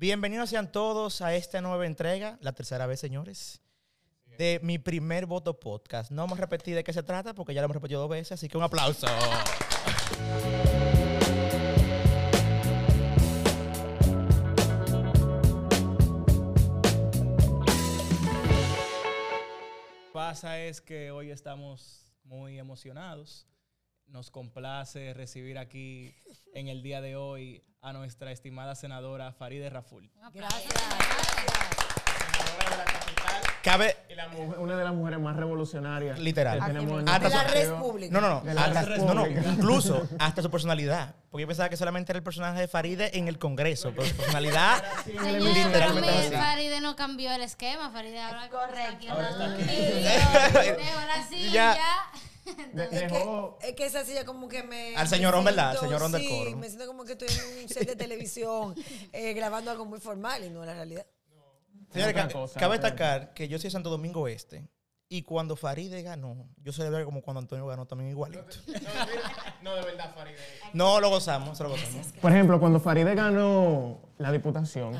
Bienvenidos sean todos a esta nueva entrega, la tercera vez, señores, de mi primer voto podcast. No vamos a repetir de qué se trata porque ya lo hemos repetido dos veces, así que un aplauso. Pasa es que hoy estamos muy emocionados. Nos complace recibir aquí en el día de hoy a nuestra estimada senadora Faride Raful. Gracias. Cabe, Y la mujer- una de las mujeres más revolucionarias Literal. que tenemos en Hasta De la República. No, no, no. De la hasta- no, no, incluso hasta su personalidad. Porque yo pensaba que solamente era el personaje de Faride en el Congreso, pero su personalidad Señora, literalmente pero así. Faride no cambió el esquema. Faride ahora Correcto. Ahora aquí. Ahora sí, Ya. Es que, es que esa silla como que me... Al señorón, me ¿verdad? Al siento- señorón del sí, coro. me siento como que estoy en un set de televisión eh, grabando algo muy formal y no la realidad. Señores, ca- cosa, cabe destacar que yo soy de Santo Domingo Este. Y cuando Faride ganó, yo celebré como cuando Antonio ganó también igualito. No, de verdad, Faride. No, lo gozamos, lo gozamos. Por ejemplo, cuando Faride ganó la diputación,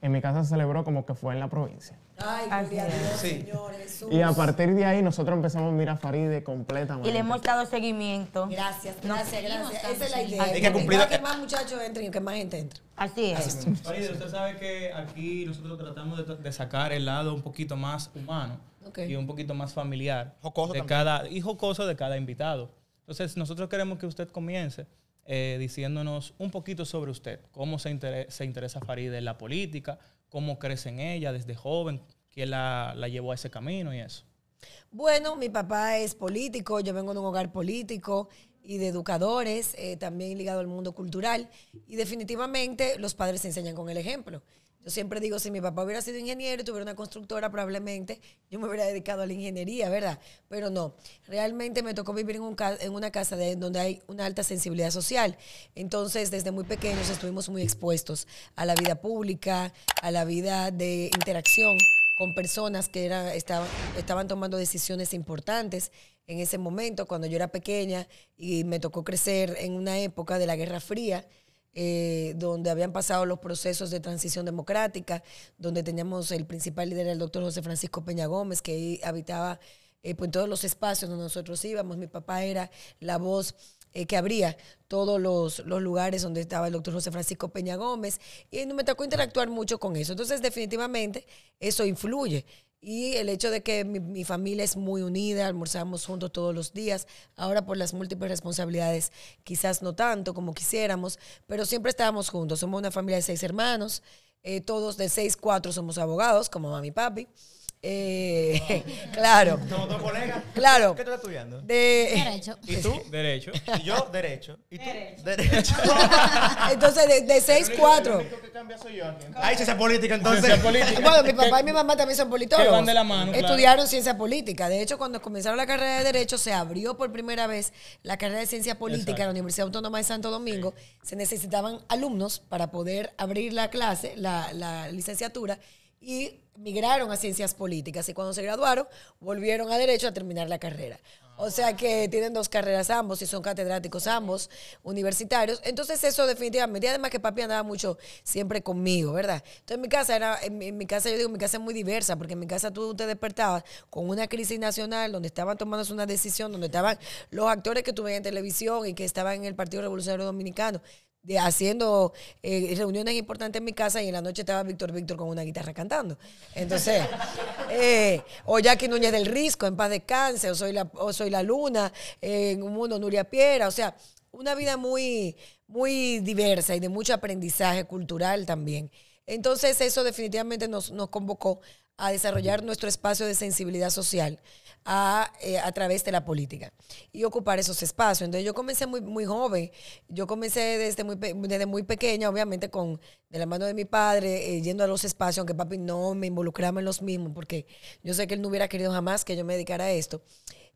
en mi casa se celebró como que fue en la provincia. Ay, gloria a Dios, Sí. Señor Jesús. Y a partir de ahí nosotros empezamos a mirar a Faride completamente. Y le hemos dado seguimiento. Gracias, gracias, seguimos gracias. Esa es la idea. Hay que cumplir- que más muchachos entren y que más gente entre. Así es. Faride, usted sabe que aquí nosotros tratamos de, de sacar el lado un poquito más humano Ok. y un poquito más familiar Jocoso de también. cada y jocoso de cada invitado. Entonces, nosotros queremos que usted comience eh, diciéndonos un poquito sobre usted, cómo se, se interesa Faride en la política, cómo crece en ella desde joven, quién la, la llevó a ese camino y eso. Bueno, mi papá es político, yo vengo de un hogar político y de educadores, eh, también ligado al mundo cultural. Y definitivamente los padres se enseñan con el ejemplo. Yo siempre digo, si mi papá hubiera sido ingeniero y tuviera una constructora, probablemente yo me hubiera dedicado a la ingeniería, ¿verdad? Pero no, realmente me tocó vivir en, un en una casa de, donde hay una alta sensibilidad social. Entonces, desde muy pequeños estuvimos muy expuestos a la vida pública, a la vida de interacción con personas que era, estaban, estaban tomando decisiones importantes en ese momento, cuando yo era pequeña y me tocó crecer en una época de la Guerra Fría, eh, donde habían pasado los procesos de transición democrática, donde teníamos el principal líder, el doctor José Francisco Peña Gómez, que habitaba eh, pues, en todos los espacios donde nosotros íbamos. Mi papá era la voz eh, que abría todos los, los lugares donde estaba el doctor José Francisco Peña Gómez, y me tocó interactuar mucho con eso. Entonces, definitivamente, eso influye. Y el hecho de que mi, mi familia es muy unida, almorzamos juntos todos los días, ahora por las múltiples responsabilidades, quizás no tanto como quisiéramos, pero siempre estábamos juntos. Somos una familia de seis hermanos, eh, todos de seis, cuatro somos abogados, como mami y papi. Eh, claro, Somos dos colegas. claro. ¿Qué tú estás estudiando? De, Derecho. ¿Y tú? Derecho. ¿Y yo? Derecho. ¿Y tú? Derecho. entonces, de, de seis, cuatro. que cambia soy yo aquí. Ahí ciencia política, entonces. Bueno, mi papá y mi mamá también son politólogos. que van de la mano, claro. Estudiaron ciencia política. De hecho, cuando comenzaron la carrera de Derecho, se abrió por primera vez la carrera de Ciencia Política en la Universidad Autónoma de Santo Domingo. Se necesitaban alumnos para poder abrir la clase, la, la licenciatura, y migraron a Ciencias Políticas. Y cuando se graduaron, volvieron a Derecho a terminar la carrera. O sea que tienen dos carreras ambos y son catedráticos ambos, universitarios. Entonces eso definitivamente, además que papi andaba mucho siempre conmigo, ¿verdad? Entonces en mi casa era, en mi, casa yo digo, mi casa es muy diversa, porque en mi casa tú te despertabas con una crisis nacional donde estaban tomándose una decisión, donde estaban los actores que veías en televisión y que estaban en el Partido Revolucionario Dominicano. De, haciendo eh, reuniones importantes en mi casa y en la noche estaba Víctor Víctor con una guitarra cantando. Entonces, eh, o Jackie Núñez del Risco, en paz descanse, o soy la, o soy la luna, eh, en un mundo Nuria Piera, o sea, una vida muy, muy diversa y de mucho aprendizaje cultural también. Entonces eso definitivamente nos, nos convocó a desarrollar nuestro espacio de sensibilidad social a, eh, a través de la política y ocupar esos espacios. Entonces yo comencé muy, muy joven, yo comencé desde muy, desde muy pequeña, obviamente con de la mano de mi padre, eh, yendo a los espacios, aunque papi no me involucraba en los mismos, porque yo sé que él no hubiera querido jamás que yo me dedicara a esto.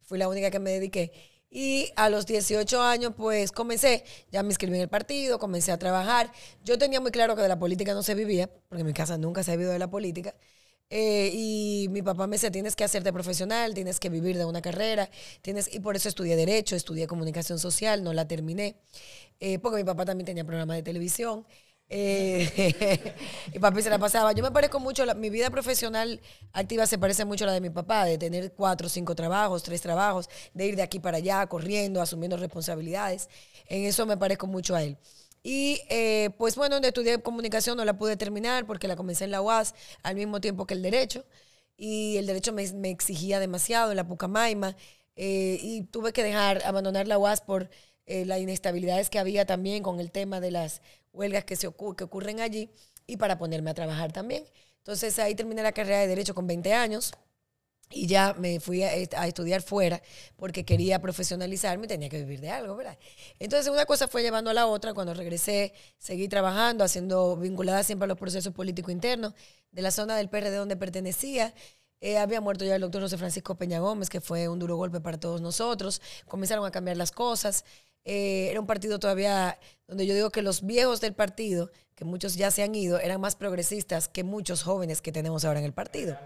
Fui la única que me dediqué. Y a los 18 años, pues comencé, ya me inscribí en el partido, comencé a trabajar. Yo tenía muy claro que de la política no se vivía, porque en mi casa nunca se ha vivido de la política. Eh, y mi papá me decía, tienes que hacerte profesional, tienes que vivir de una carrera, tienes y por eso estudié Derecho, estudié Comunicación Social, no la terminé, eh, porque mi papá también tenía programa de televisión. Eh, y papi se la pasaba. Yo me parezco mucho, la- mi vida profesional activa se parece mucho a la de mi papá, de tener cuatro, cinco trabajos, tres trabajos, de ir de aquí para allá, corriendo, asumiendo responsabilidades. En eso me parezco mucho a él. Y eh, pues bueno, donde estudié comunicación no la pude terminar porque la comencé en la UAS al mismo tiempo que el derecho. Y el derecho me, exigía demasiado en la Pucamaima. eh, y tuve que dejar, abandonar la UAS por eh, las inestabilidades que había también con el tema de las huelgas que, se que ocurren allí y para ponerme a trabajar también. Entonces ahí terminé la carrera de Derecho con 20 años y ya me fui a, est- a estudiar fuera porque quería profesionalizarme y tenía que vivir de algo, ¿verdad? Entonces una cosa fue llevando a la otra. Cuando regresé, seguí trabajando, haciendo vinculada siempre a los procesos políticos internos de la zona del PRD donde pertenecía. Eh, había muerto ya el doctor José Francisco Peña Gómez, que fue un duro golpe para todos nosotros. Comenzaron a cambiar las cosas. Eh, era un partido todavía donde yo digo que los viejos del partido, que muchos ya se han ido, eran más progresistas que muchos jóvenes que tenemos ahora en el partido.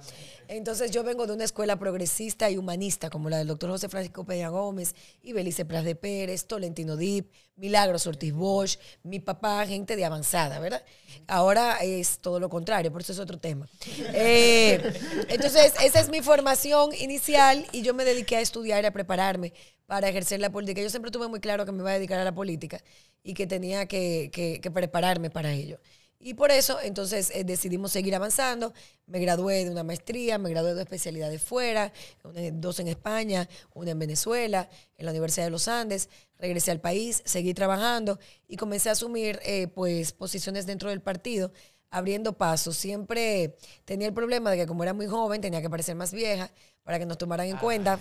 Entonces yo vengo de una escuela progresista y humanista, como la del doctor José Francisco Peña Gómez, y Belice de Pérez, Tolentino Dip, Milagros Ortiz Bosch, mi papá, gente de avanzada, ¿verdad? Ahora es todo lo contrario, por eso es otro tema. Eh, entonces, esa es mi formación inicial y yo me dediqué a estudiar y a prepararme para ejercer la política. Yo siempre tuve muy claro que me iba a dedicar a la política y que tenía que, prepararme para ello. Y por eso, entonces, eh, decidimos seguir avanzando. Me gradué de una maestría, me gradué de especialidades fuera, dos en España, una en Venezuela, en la Universidad de los Andes. Regresé al país, seguí trabajando y comencé a asumir, eh, pues, posiciones dentro del partido, abriendo pasos. Siempre tenía el problema de que como era muy joven, tenía que parecer más vieja para que nos tomaran en cuenta.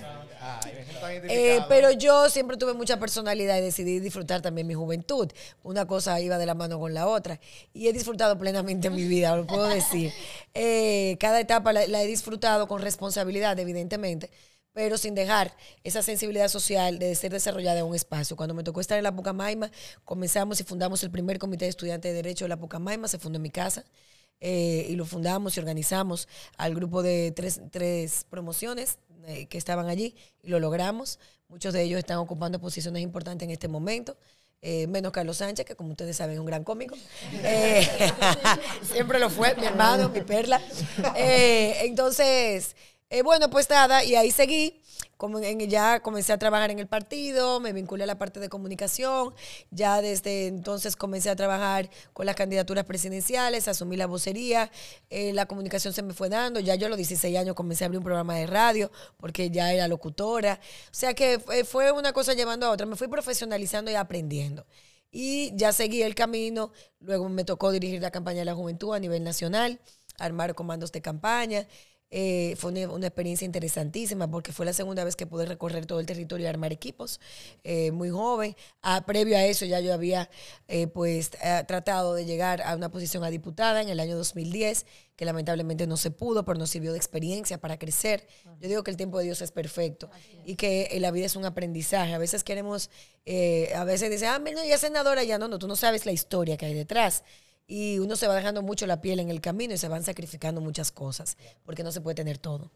Eh, pero yo siempre tuve mucha personalidad y decidí disfrutar también mi juventud. Una cosa iba de la mano con la otra. Y he disfrutado plenamente mi vida, lo puedo decir. Eh, cada etapa la, la he disfrutado con responsabilidad, evidentemente, pero sin dejar esa sensibilidad social de ser desarrollada en un espacio. Cuando me tocó estar en la Pucamaima, comenzamos y fundamos el primer comité de estudiantes de Derecho de la Pucamaima, se fundó en mi casa. Eh, y lo fundamos y organizamos al grupo de tres, tres promociones eh, que estaban allí y lo logramos. Muchos de ellos están ocupando posiciones importantes en este momento. eh, menos Carlos Sánchez, que como ustedes saben es un gran cómico. Eh, siempre lo fue, mi hermano, mi perla. Eh, entonces, bueno, pues nada, y ahí seguí. En- ya comencé a trabajar en el partido, me vinculé a la parte de comunicación. Ya desde entonces comencé a trabajar con las candidaturas presidenciales, asumí la vocería, eh, la comunicación se me fue dando. Ya yo a los 16 años comencé a abrir un programa de radio porque ya era locutora. O sea que fue, fue una cosa llevando a otra. Me fui profesionalizando y aprendiendo. Y ya seguí el camino. Luego me tocó dirigir la campaña de la juventud a nivel nacional, armar comandos de campaña. Eh, fue una, una experiencia interesantísima porque fue la segunda vez que pude recorrer todo el territorio y armar equipos, eh, muy joven. Ah, previo a eso ya yo había eh, pues eh, tratado de llegar a una posición a diputada en el año 2010, que lamentablemente no se pudo, pero nos sirvió de experiencia para crecer. Yo digo que el tiempo de Dios es perfecto y que eh, la vida es un aprendizaje. A veces queremos, eh, a veces dicen, ah, mira, ya senadora, ya no, no, tú no sabes la historia que hay detrás y uno se va dejando mucho la piel en el camino y se van sacrificando muchas cosas, porque no se puede tener todo.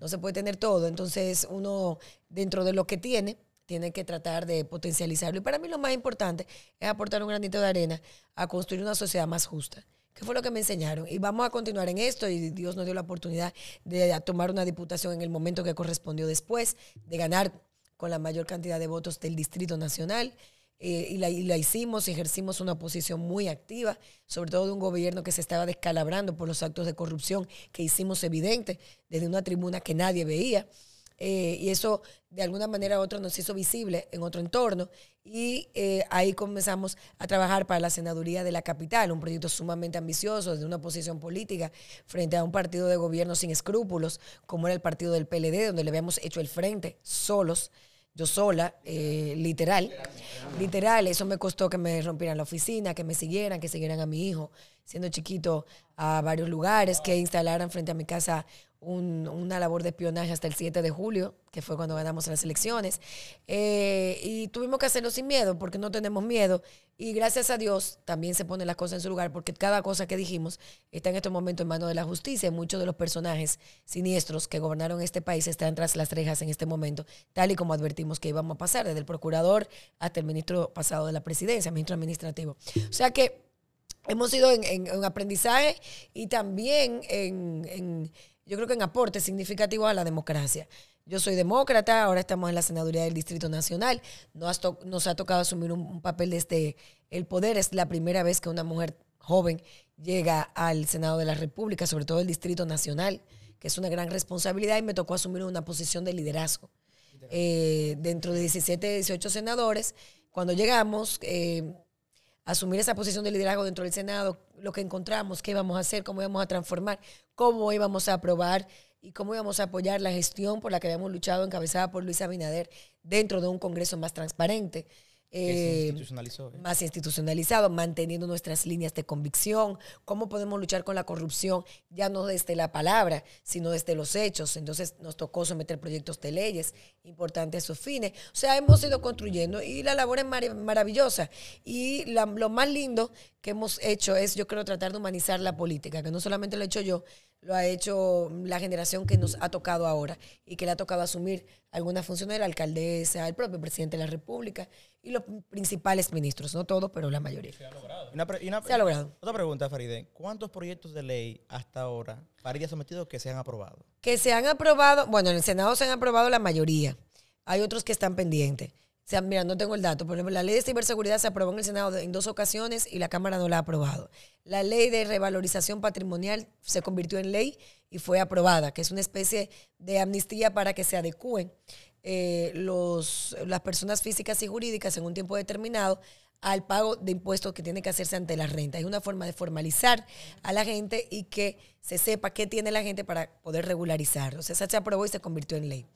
No, se puede tener todo. Entonces uno, dentro de lo que tiene, tiene que tratar de potencializarlo. Y para mí lo más importante es aportar un granito de arena a construir una sociedad más justa. ¿Qué fue lo que me enseñaron? Y vamos a continuar en esto y Dios nos dio la oportunidad de tomar una diputación en el momento que correspondió después, de ganar con la mayor cantidad de votos del Distrito Nacional. Eh, y, la, y, la, hicimos, ejercimos una posición muy activa, sobre todo de un gobierno que se estaba descalabrando por los actos de corrupción que hicimos evidente desde una tribuna que nadie veía. Eh, y eso de alguna manera u otra nos hizo visible en otro entorno. Y eh, ahí comenzamos a trabajar para la senaduría de la capital, un proyecto sumamente ambicioso desde una posición política frente a un partido de gobierno sin escrúpulos, como era el partido del PLD, donde le habíamos hecho el frente solos yo sola, eh, literal, literal, eso me costó que me rompieran la oficina, que me siguieran, que siguieran a mi hijo, siendo chiquito, a varios lugares, que instalaran frente a mi casa un, una labor de espionaje hasta el 7 de julio, que fue cuando ganamos las elecciones. Eh, y tuvimos que hacerlo sin miedo, porque no tenemos miedo. Y gracias a Dios también se ponen las cosas en su lugar, porque cada cosa que dijimos está en estos momentos en manos de la justicia. Muchos de los personajes siniestros que gobernaron este país están tras las rejas en este momento, tal y como advertimos que íbamos a pasar, desde el procurador hasta el ministro pasado de la presidencia, ministro administrativo. O sea que hemos ido en, en- en aprendizaje y también en- yo creo que en aportes significativos a la democracia. Yo soy demócrata, ahora estamos en la senaduría del Distrito Nacional. Nos, to- nos ha tocado asumir un, un papel desde el poder. Es la primera vez que una mujer joven llega al Senado de la República, sobre todo el Distrito Nacional, que es una gran responsabilidad y me tocó asumir una posición de liderazgo. Eh, dentro de 17, 18 senadores, cuando llegamos, eh, asumir esa posición de liderazgo dentro del Senado, lo que encontramos, qué íbamos a hacer, cómo íbamos a transformar, cómo íbamos a aprobar y cómo íbamos a apoyar la gestión por la que habíamos luchado, encabezada por Luis Abinader, dentro de un Congreso más transparente. Eh. ¿eh? más institucionalizado, manteniendo nuestras líneas de convicción, cómo podemos luchar con la corrupción, ya no desde la palabra, sino desde los hechos. Entonces nos tocó someter proyectos de leyes importantes a sus fines. O sea, hemos ido construyendo y la labor es mar- maravillosa. Y la- lo más lindo que hemos hecho es, yo creo, tratar de humanizar la política, que no solamente lo he hecho yo, lo ha hecho la generación que nos ha tocado ahora y que le ha tocado asumir algunas funciones de la alcaldesa, el propio presidente de la República y los principales ministros, no todos, pero la mayoría. Una pre- y una- Se ha logrado. Otra pregunta, Faride. ¿Cuántos proyectos de ley hasta ahora Faride ha sometido que se han aprobado? Que se han aprobado, bueno, en el Senado se han aprobado la mayoría. Hay otros que están pendientes. Sea, mira, no tengo el dato. Por ejemplo, la ley de ciberseguridad se aprobó en el Senado en dos ocasiones y la Cámara no la ha aprobado. La ley de revalorización patrimonial se convirtió en ley y fue aprobada, que es una especie de amnistía para que se adecúen eh, los, las personas físicas y jurídicas en un tiempo determinado al pago de impuestos que tiene que hacerse ante la renta. Es una forma de formalizar a la gente y que se sepa qué tiene la gente para poder regularizar. O sea, se aprobó y se convirtió en ley.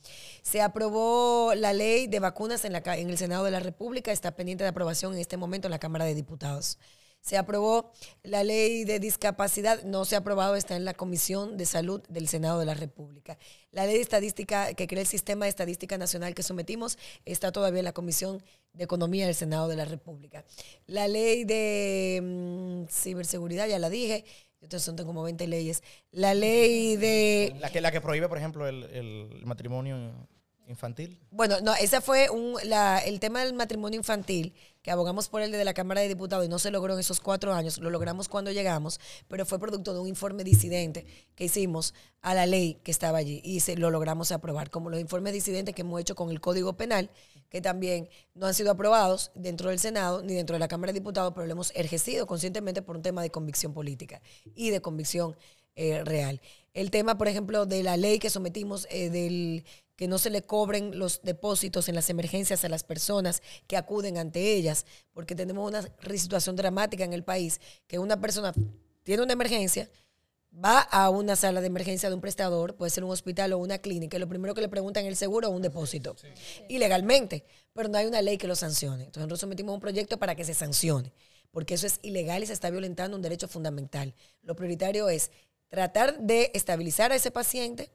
Se aprobó la ley de vacunas en, en el Senado de la República, está pendiente de aprobación en este momento en la Cámara de Diputados. Se aprobó la ley de discapacidad, no se ha aprobado, está en la Comisión de Salud del Senado de la República. La ley de estadística que crea el sistema de estadística nacional que sometimos está todavía en la Comisión de Economía del Senado de la República. La ley de mm, ciberseguridad, ya la dije, entonces son como 20 leyes. La ley de... La que, la que prohíbe, por ejemplo, el, el matrimonio infantil. Bueno, no, ese fue un, la- el tema del matrimonio infantil, que abogamos por el de la Cámara de Diputados y no se logró en esos cuatro años, lo logramos cuando llegamos, pero fue producto de un informe disidente que hicimos a la ley que estaba allí y se, lo logramos aprobar, como los informes disidentes que hemos hecho con el Código Penal, que también no han sido aprobados dentro del Senado ni dentro de la Cámara de Diputados, pero lo hemos ejercido conscientemente por un tema de convicción política y de convicción eh, real. El tema, por ejemplo, de la ley que sometimos eh, del que no se le cobren los depósitos en las emergencias a las personas que acuden ante ellas, porque tenemos una situación dramática en el país, que una persona tiene una emergencia, va a una sala de emergencia de un prestador, puede ser un hospital o una clínica, y lo primero que le preguntan es el seguro o un depósito, ilegalmente, pero no hay una ley que lo sancione. Entonces nosotros sometimos un proyecto para que se sancione, porque eso es ilegal y se está violentando un derecho fundamental. Lo prioritario es tratar de estabilizar a ese paciente,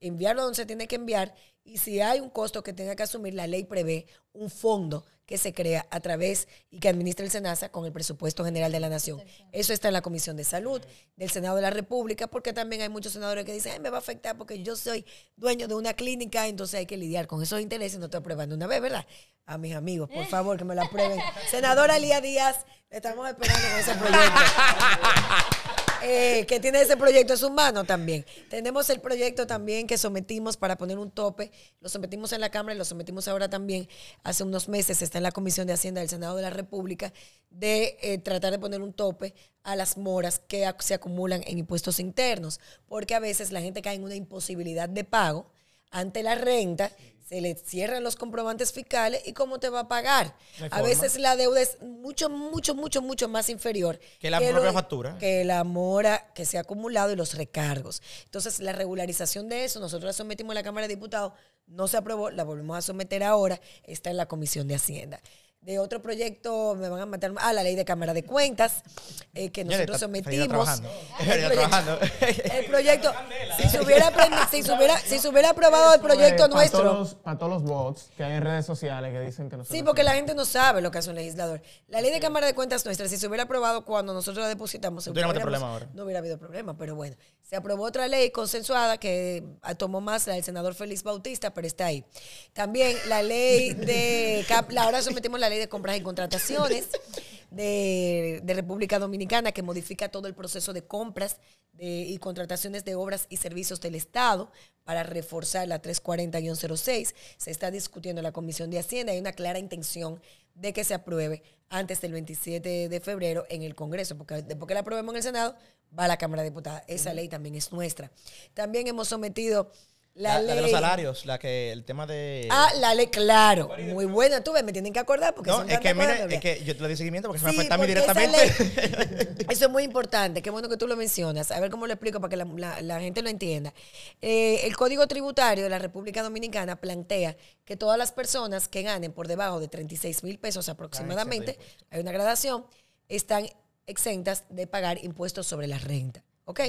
enviarlo donde se tiene que enviar y si hay un costo que tenga que asumir, la ley prevé un fondo que se crea a través y que administra el SENASA con el presupuesto general de la nación. Eso está en la Comisión de Salud del Senado de la República, porque también hay muchos senadores que dicen, "Ay, me va a afectar porque yo soy dueño de una clínica, entonces hay que lidiar con esos intereses, no te aprueban de una vez, ¿verdad? A mis amigos, por favor, que me lo aprueben. Senadora Lía Díaz, le estamos esperando con ese proyecto. Eh, que tiene ese proyecto en sus manos también. Tenemos el proyecto también que sometimos para poner un tope. Lo sometimos en la Cámara y lo sometimos ahora también. Hace unos meses está en la Comisión de Hacienda del Senado de la República de eh, tratar de poner un tope a las moras que se acumulan en impuestos internos. Porque a veces la gente cae en una imposibilidad de pago ante la renta. Se le cierran los comprobantes fiscales y cómo te va a pagar. A veces la deuda es mucho, mucho, mucho, mucho más inferior Que la propia factura. que la mora que se ha acumulado y los recargos. Entonces, la regularización de eso, nosotros la sometimos a la Cámara de Diputados, no se aprobó, la volvemos a someter ahora, está en la Comisión de Hacienda. De otro proyecto, me van a matar, ah, la ley de Cámara de Cuentas, eh, que nosotros sometimos. trabajando. El proyecto- trabajando. El proyecto, si se hubiera, si se hubiera, si se hubiera aprobado el proyecto Para nuestro. todos, para todos los bots que hay en redes sociales que dicen que no se Sí, porque la gente no sabe lo que hace un legislador. La ley de Cámara de Cuentas nuestra, si se hubiera aprobado cuando nosotros la depositamos, No hubiéramos- problema ahora. no hubiera habido problema, pero bueno. Se aprobó otra ley consensuada que ah, tomó más la del senador Félix Bautista, pero está ahí. También la ley de... la- Ahora sometimos la ley de compras y contrataciones. de, de República Dominicana que modifica todo el proceso de compras de- y contrataciones de obras y servicios del Estado para reforzar la 340-06. Se está discutiendo en la Comisión de Hacienda. Hay una clara intención de que se apruebe antes del 27 de febrero en el Congreso, porque después que la aprobemos en el Senado, va a la Cámara de Diputados. Esa ley también es nuestra. También hemos sometido la, La, ley... la de los salarios, la que el tema de. Ah, la ley, claro. Muy buena. Tú ves, me tienen que acordar porque no, son es que que es que yo te le di seguimiento porque se me afecta a mí directamente. ley- eso es muy importante. Qué bueno que tú lo mencionas. A ver cómo lo explico para que la, la- la gente lo entienda. Eh, el Código Tributario de la República Dominicana plantea que todas las personas que ganen por debajo de 36 mil pesos aproximadamente, hay una gradación, están exentas de pagar impuestos sobre la renta. ¿Ok?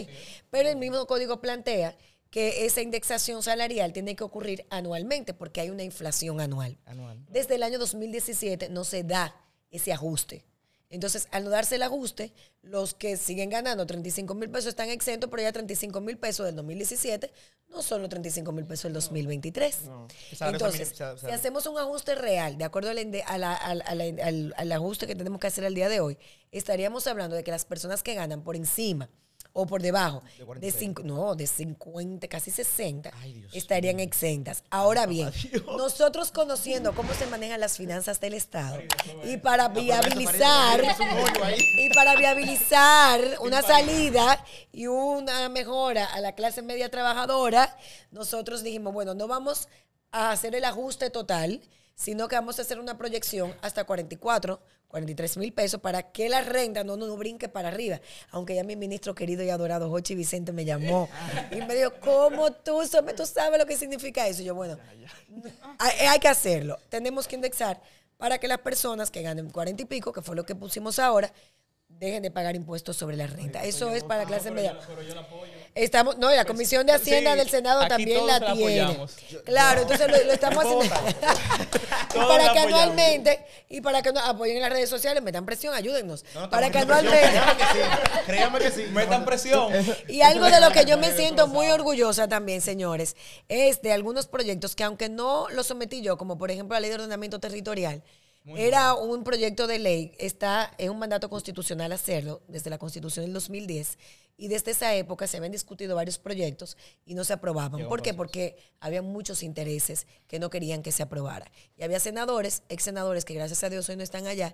Pero el mismo código plantea que esa indexación salarial tiene que ocurrir anualmente porque hay una inflación anual. Anual. Desde el año 2017 no se da ese ajuste. Entonces, al no darse el ajuste, los que siguen ganando 35 mil pesos están exentos, pero ya 35 mil pesos del 2017 no son los 35 mil pesos del 2023. Esa- esa Entonces, si hacemos un ajuste real, de acuerdo al, a la- al- al ajuste que tenemos que hacer al día de hoy, estaríamos hablando de que las personas que ganan por encima o por debajo De de, 46. cinco, no, de 50, casi 60, Ay, Dios estarían exentas. Ahora bien, nosotros conociendo cómo se manejan las finanzas del Estado y para viabilizar y para viabilizar una salida y una mejora a la clase media trabajadora, nosotros dijimos, bueno, no vamos a hacer el ajuste total, sino que vamos a hacer una proyección hasta 44, 43 mil pesos para que la renta no nos brinque para arriba. Aunque ya mi ministro querido y adorado, Jochi Vicente, me llamó y me dijo, ¿cómo tú, tú sabes lo que significa eso? Y yo, bueno, hay, hay que hacerlo. Tenemos que indexar para que las personas que ganen 40 y pico, que fue lo que pusimos ahora, dejen de pagar impuestos sobre la renta. Eso es para la clase media. Estamos, no, y la Comisión de Hacienda Sí, del Senado también la la tiene. apoyamos. Claro, entonces lo, lo estamos haciendo. y para que anualmente, y para que nos apoyen en las redes sociales, metan presión, ayúdennos. No, no, para que anualmente. Créame que sí. Metan presión. Y algo de lo que yo me siento muy orgullosa también, señores, es de algunos proyectos que aunque no los sometí yo, como por ejemplo la ley de ordenamiento territorial, era un proyecto de ley, está en un mandato constitucional hacerlo desde la constitución del 2010 y desde esa época se habían discutido varios proyectos y no se aprobaban. ¿Por qué? Porque había muchos intereses que no querían que se aprobara. Y había senadores, ex senadores, que gracias a Dios hoy no están allá,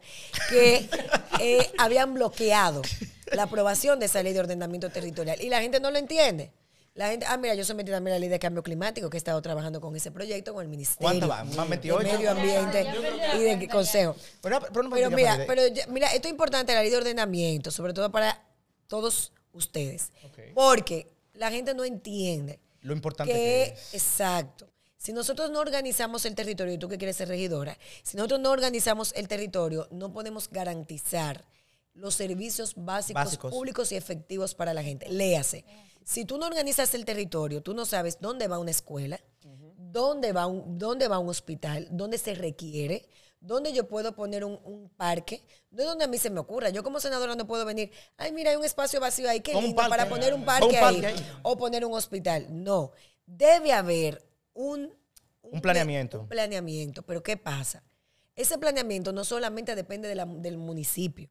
que eh, habían bloqueado la aprobación de esa ley de ordenamiento territorial. Y la gente no lo entiende. La gente, ah, mira, yo sometí también la ley de cambio climático, que he estado trabajando con ese proyecto, con el Ministerio ¿Cuántas van? ¿Van 28? de Medio Ambiente y de Consejo. Pero, pero, no me Pero digas, mira, pero ya- mira, esto es importante, la ley de ordenamiento, sobre todo para todos ustedes. Porque la gente no entiende Lo importante que, que es. exacto. Si nosotros no organizamos el territorio, y tú que quieres ser regidora, si nosotros no organizamos el territorio, no podemos garantizar los servicios básicos, Básicos. públicos y efectivos para la gente. Léase. Si tú no organizas el territorio, tú no sabes dónde va una escuela, dónde, va un, dónde va un hospital, dónde se requiere, dónde yo puedo poner un, un parque, no es donde a mí se me ocurra. Yo como senadora no puedo venir, ay, mira, hay un espacio vacío ahí, qué lindo, para poner un parque, ahí, ahí. o poner un hospital. No, debe haber un, Un planeamiento. un planeamiento. Pero ¿qué pasa? Ese planeamiento no solamente depende de la- del municipio.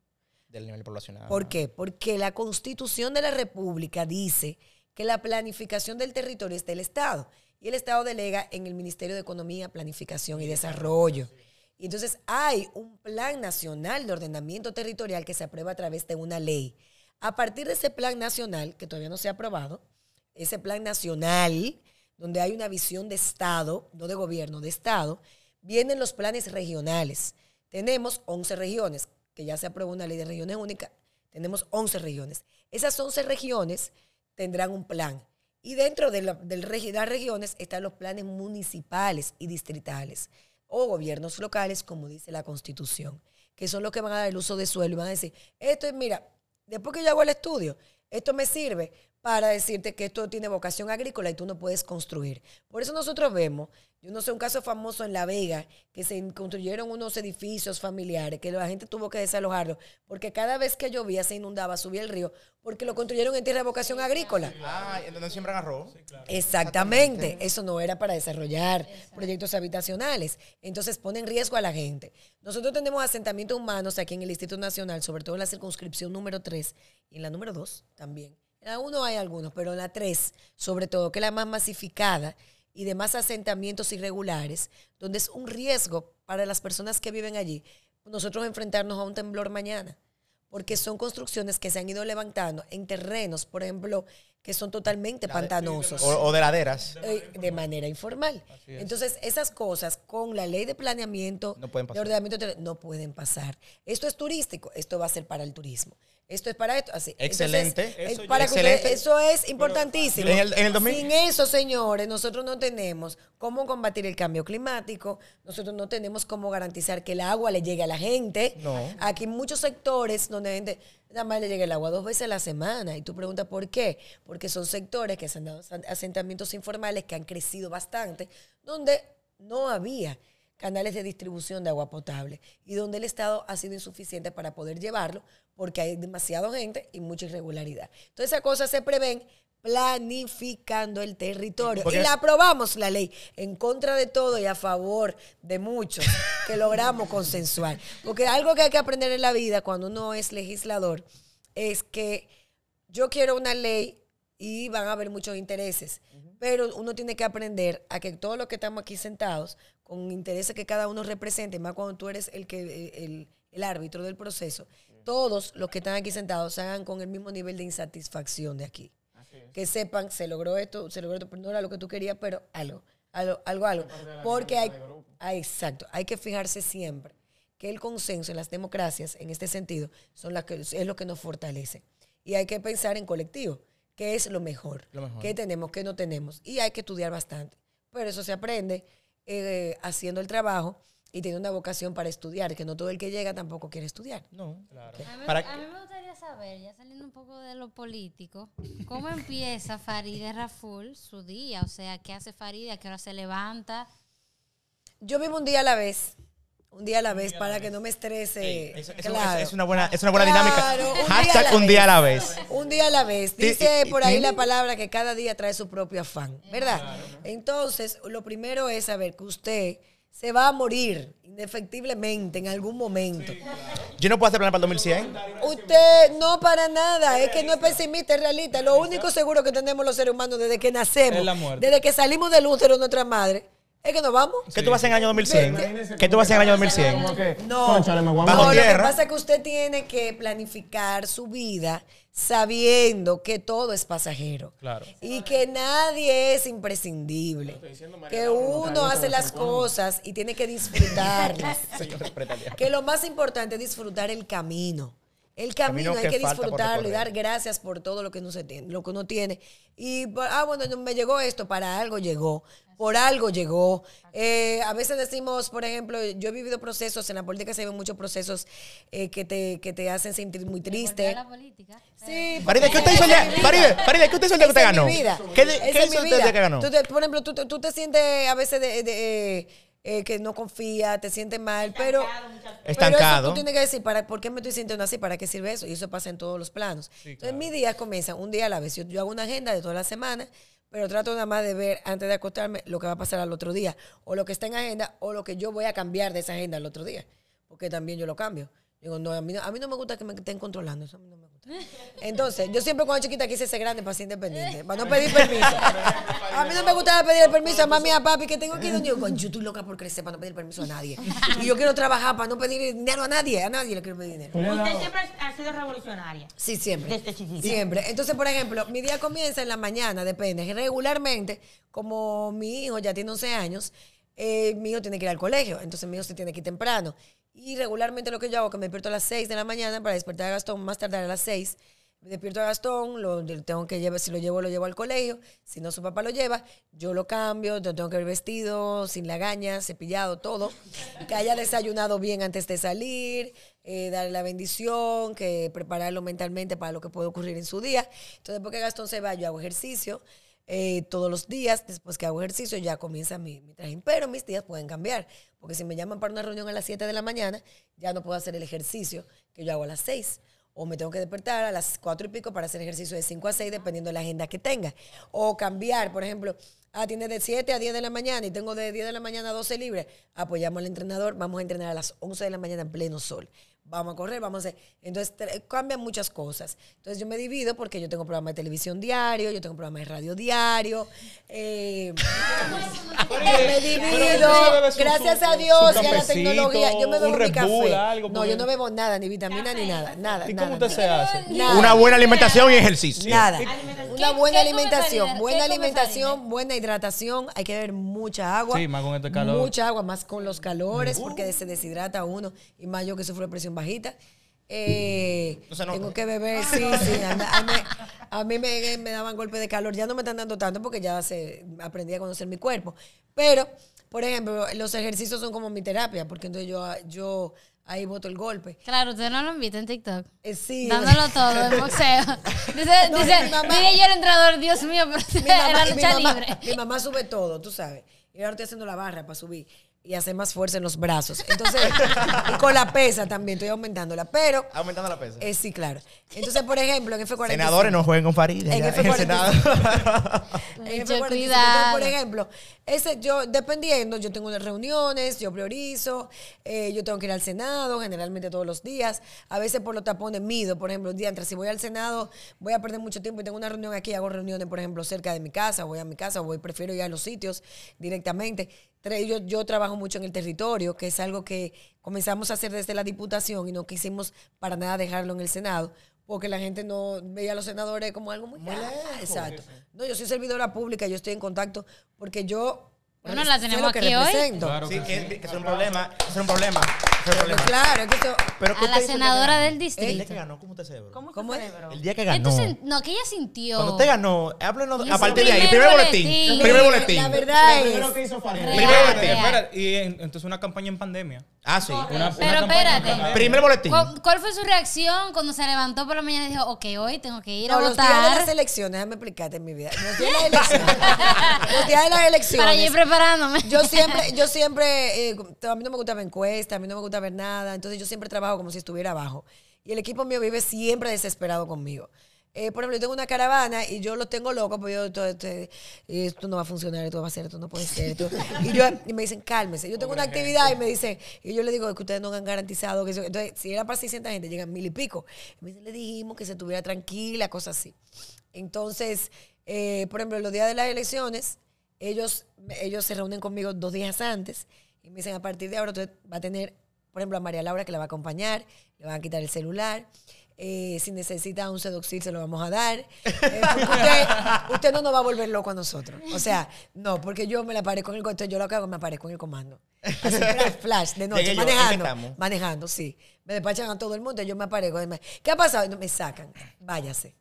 Del nivel poblacional. ¿Por qué? Porque la constitución de la República dice que la planificación del territorio es del Estado y el Estado delega en el Ministerio de Economía, Planificación y Desarrollo. Y entonces hay un plan nacional de ordenamiento territorial que se aprueba a través de una ley. A partir de ese plan nacional, que todavía no se ha aprobado, ese plan nacional, donde hay una visión de Estado, no de gobierno, de Estado, vienen los planes regionales. Tenemos 11 regiones, que ya se aprobó una ley de regiones únicas, tenemos 11 regiones. Esas 11 regiones tendrán un plan. Y dentro de, de las regiones están los planes municipales y distritales o gobiernos locales, como dice la Constitución, que son los que van a dar el uso de suelo y van a decir, esto es, mira, después que yo hago el estudio, Esto me sirve para decirte que esto tiene vocación agrícola y tú no puedes construir. Por eso nosotros vemos, yo no sé, un caso famoso en La Vega, que se construyeron unos edificios familiares, que la gente tuvo que desalojarlos, porque cada vez que llovía se inundaba, subía el río, porque lo construyeron en tierra de vocación agrícola. Ah, ¿en donde siembran arroz? Exactamente, eso no era para desarrollar proyectos habitacionales. Entonces pone en riesgo a la gente. Nosotros tenemos asentamientos humanos aquí en el Instituto Nacional, sobre todo en la circunscripción número 3 y en la número 2 también. En la 1 hay algunos, pero en la 3, sobre todo, que es la más masificada y de más asentamientos irregulares, donde es un riesgo para las personas que viven allí nosotros enfrentarnos a un temblor mañana porque son construcciones que se han ido levantando en terrenos, por ejemplo, que son totalmente pantanosos. O, o de laderas. Eh, de manera informal. Entonces, esas cosas con la ley de planeamiento, No pueden de pasar. ordenamiento territorial, no pueden pasar. Esto es turístico, esto va a ser para el turismo. Esto es para esto, así. Excelente. Entonces, Eso eh, para excelente. ustedes- eso es importantísimo. En el- en el 2000 Sin eso, señores, nosotros no tenemos cómo combatir el cambio climático, nosotros no tenemos cómo garantizar que el agua le llegue a la gente. No. Aquí muchos sectores donde la gente nada más le llega el agua dos veces a la semana. Y tú preguntas por qué. Porque son sectores que se han dado asen- asentamientos informales que han crecido bastante, donde no había canales de distribución de agua potable y donde el Estado ha sido insuficiente para poder llevarlo porque hay demasiada gente y mucha irregularidad. Entonces esas cosas se prevén planificando el territorio. Porque- y la aprobamos la ley en contra de todo y a favor de muchos que logramos consensuar. Porque algo que hay que aprender en la vida cuando uno es legislador es que yo quiero una ley y van a haber muchos intereses, pero uno tiene que aprender a que todos los que estamos aquí sentados, con intereses que cada uno represente, más cuando tú eres el, que, el, el árbitro del proceso, todos los que están aquí sentados se hagan con el mismo nivel de insatisfacción de aquí. Que sepan, se logró esto, se logró esto, pero no era lo que tú querías, pero algo, algo, algo, algo. Porque hay, ah, exacto, hay que fijarse siempre que el consenso en las democracias, en este sentido, son las que, es lo que nos fortalece. Y hay que pensar en colectivo, qué es lo mejor, Lo mejor. qué tenemos, qué no tenemos. Y hay que estudiar bastante. Pero eso se aprende eh, haciendo el trabajo y teniendo una vocación para estudiar, que no todo el que llega tampoco quiere estudiar. No. A mí, Para a mí me gustaría saber, ya saliendo un poco de lo político, ¿cómo empieza Faride Raful su día? O sea, ¿qué hace Faride? ¿A qué hora se levanta? Yo vivo un día a la vez, un día a la vez, para que no me estrese. Es, es- claro. es una buena, es una buena Claro, dinámica. Hashtag un día a la vez. Un día a la vez. Dice y- por ahí la palabra que cada día trae su propio afán, ¿verdad? Entonces, lo primero es saber que usted se va a morir indefectiblemente en algún momento. Yo no puedo hacer planes para el 2100. Usted no para nada, es que no es pesimista, es realista. Lo único seguro que tenemos los seres humanos desde que nacemos, desde que salimos del útero de nuestra madre, es que nos vamos. ¿Qué tú vas a hacer en el año 2100? ¿Qué tú vas a hacer en el año 2100? Como que, No, me Bajo lo que pasa es que usted tiene que planificar su vida sabiendo que todo es pasajero. Claro. Y que nadie es imprescindible. Que uno hace las cosas y tiene que disfrutarlas. Que lo más importante es disfrutar el camino. El camino, Camino hay que disfrutarlo y dar gracias por todo lo que uno, se tiene, lo que uno tiene. Y, ah, bueno, no me llegó esto, para algo llegó, por algo llegó. Eh, a veces decimos, por ejemplo, yo he vivido procesos, en la política se ven muchos procesos eh, que, te, que te hacen sentir muy triste. la política. Sí, ¿qué usted hizo el día? vida. Faride, ¿qué usted hizo el día que usted ganó? ¿Qué, qué es hizo usted el día que ganó? Tú te- por ejemplo, tú, te- tú te sientes a veces de, de, eh, eh, que no confía, te sientes mal, pero, pero Estancado. eso tú tienes que decir, ¿para, ¿por qué me estoy sintiendo así? ¿Para qué sirve eso? Y eso pasa en todos los planos. Entonces, mis días comienzan un día a la vez. Yo, yo hago una agenda de toda la semana, pero trato nada más de ver antes de acostarme lo que va a pasar al otro día, o lo que está en agenda, o lo que yo voy a cambiar de esa agenda al otro día, porque también yo lo cambio. Digo, no, a mí no, a mí no me gusta que me estén controlando, eso a mí no me gusta. Entonces, yo siempre cuando chiquita quise ser grande para ser independiente, para no pedir permiso. A mí no me gustaba pedir el permiso a mami y a papi que tengo que ir. Yo, yo estoy loca por crecer para no pedir permiso a nadie. Y yo quiero trabajar para no pedir dinero a nadie, a nadie le quiero pedir dinero. Usted siempre ha sido revolucionaria. Sí, siempre. Desde chiquita. Siempre. Entonces, por ejemplo, mi día comienza en la mañana, depende. Regularmente, como mi hijo ya tiene 11 años, eh, mi hijo tiene que ir al colegio. Entonces, mi hijo se tiene que ir temprano. Y regularmente lo que yo hago que me despierto a las 6 de la mañana para despertar a Gastón más tardar a las 6. despierto a Gastón, lo tengo que llevar, si lo llevo, lo llevo al colegio, si no su papá lo lleva, yo lo cambio, lo tengo que ver vestido, sin lagaña, cepillado, todo, que haya desayunado bien antes de salir, eh, darle la bendición, que prepararlo mentalmente para lo que puede ocurrir en su día. Entonces, después que Gastón se va, yo hago ejercicio. Eh, todos los días, después que hago ejercicio, ya comienza mi, mi trajín. Pero mis días pueden cambiar, porque si me llaman para una reunión a las 7 de la mañana, ya no puedo hacer el ejercicio que yo hago a las 6 o me tengo que despertar a las cuatro y pico para hacer ejercicio de 5 a 6, dependiendo de la agenda que tenga. O cambiar, por ejemplo, ah, tiene de 7 a 10 de la mañana y tengo de 10 de la mañana a 12 libres. Llamo al entrenador, vamos a entrenar a las 11 de la mañana en pleno sol. Vamos a correr, vamos a hacer. Entonces cambian muchas cosas. Entonces yo me divido porque yo tengo programa de televisión diario, yo tengo programa de radio diario. eh, me divido. Gracias a Dios y a la tecnología. Yo me bebo un mi café. Bull, algo, no, yo no bebo nada, ni vitamina, ni nada. Nada. ¿Y nada, cómo usted se hace? Nada. Una buena alimentación y ejercicio. Nada. Una buena ¿Qué come alimentación, buena ¿Qué come alimentación, buena hidratación. Hay que beber mucha agua. Sí, más con este calor. Mucha agua, más con los calores, porque se deshidrata uno. Y más yo que sufro de presión bajita. Eh, No se nota. tengo que beber, sí, sí. A, a mí, a mí me, me daban golpes de calor. Ya no me están dando tanto porque ya se aprendí a conocer mi cuerpo. Pero, por ejemplo, los ejercicios son como mi terapia, porque entonces yo, yo ahí boto el golpe. Claro, usted no lo invita en TikTok. Eh, sí. Dándolo todo en boxeo. Dice, No, dice, mi mamá- mire yo el entrenador, Dios mío, pero mi era mamá, mi, lucha mamá, libre. mi mamá sube todo, tú sabes. Y ahora estoy haciendo la barra para subir y hacer más fuerza en los brazos. Entonces, y con la pesa también, estoy aumentándola. Pero, Aumentando la pesa. eh, sí, claro. Entonces, por ejemplo, en F45. Senadores no jueguen con Farid. En ya, F45. el Senado. En Mucho F45. cuidado. Entonces, por ejemplo, ese, yo, dependiendo, yo tengo unas reuniones, yo priorizo, eh, yo tengo que ir al Senado, generalmente todos los días. A veces por los tapones mido, por ejemplo, un día entre si voy al Senado, voy a perder mucho tiempo y tengo una reunión aquí, hago reuniones, por ejemplo, cerca de mi casa, voy a mi casa, voy, prefiero ir a los sitios directamente. Yo, yo trabajo mucho en el territorio, que es algo que comenzamos a hacer desde la Diputación y no quisimos para nada dejarlo en el Senado, porque la gente no veía a los senadores como algo muy, Ah, Exacto. No, yo soy servidora pública, yo estoy en contacto porque yo Bueno, la tenemos aquí hoy. Claro Sí, que sí. que es un problema. Es un problema. Es un problema. Claro, es que esto- Pero ¿qué A la senadora del El día distrito. que ganó, ¿cómo usted se? ¿Cómo, ¿Cómo se es? El día que ganó. Entonces, no, que ella sintió. Cuando usted ganó, háblenos Hizo a partir de ahí. primer Primer boletín. boletín. Primer boletín. La verdad Lo es. primero que hizo Farid. Real, Primer boletín. Espera, y en- entonces una campaña en pandemia. Ah, sí. Una, una Pero espérate. Primer boletín. ¿Cuál, cuál fue su reacción cuando se levantó por la mañana y dijo, ok, hoy tengo que ir a No, los días de votar las elecciones, déjame explicarte en mi vida. Los días de las elecciones. los días de las elecciones. para preparándome? Yo siempre, yo siempre, eh, a mí no me gusta ver encuestas, a mí no me gusta ver nada, entonces yo siempre trabajo como si estuviera abajo. Y el equipo mío vive siempre desesperado conmigo. Eh, por ejemplo, yo tengo una caravana y yo lo tengo loco, pues yo, esto, esto, esto no va a funcionar, esto va a ser, esto no puede ser. esto. Y, yo, y me dicen, cálmese. Yo tengo una actividad y me dicen, y yo le digo que ustedes no han garantizado que eso. Entonces, si era para 600 gente, llegan mil y pico. Y me dicen, le dijimos que se estuviera tranquila, cosas así. Entonces, eh, por ejemplo, los días de las elecciones, ellos, ellos se reúnen conmigo dos días antes y me dicen, a partir de ahora usted va a tener, por ejemplo, a María Laura que la va a acompañar, le van a quitar el celular. eh, si necesita un seducil, se lo vamos a dar. Eh, usted, usted no nos va a volver loco a nosotros. O sea, no, porque yo me la aparezco en el entonces yo lo que hago, me aparezco en el comando. Así, flash, de noche, yo, manejando. Manejando, sí. Me despachan a todo el mundo, yo me aparezco. ¿Qué ha pasado? Y no, me sacan. Váyase.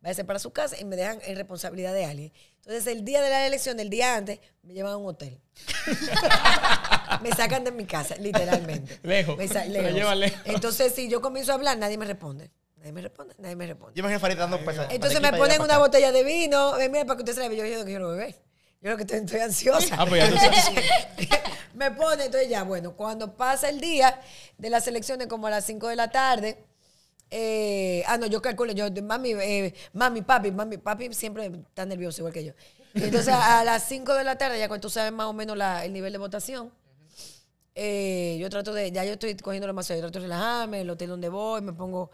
Váyase para su casa y me dejan en responsabilidad de alguien. Entonces, el día de la elección, el día antes, me llevan a un hotel. me sacan de mi casa, literalmente. Lejos. Me lejos. llevan lejos. Entonces, si yo comienzo a hablar, nadie me responde. Nadie me responde, nadie me responde. Yo me imagino a Farid dando pesa. Entonces me ponen una botella de vino. eh, mira, para que usted se la vea. Yo diciendo que yo no bebé. Yo lo que estoy, estoy ansiosa. Ah, pues ya tú sabes. me pone, entonces ya, bueno, cuando pasa el día de las elecciones, como a las 5 de la tarde, eh, ah, no, yo calculo, yo, mami, eh, mami, papi, mami, papi siempre está nervioso igual que yo. Entonces, a las 5 de la tarde, ya cuando tú sabes más o menos la- el nivel de votación, eh, yo trato de, ya yo estoy cogiendo lo más serio, yo trato de relajarme, el hotel donde voy, me pongo,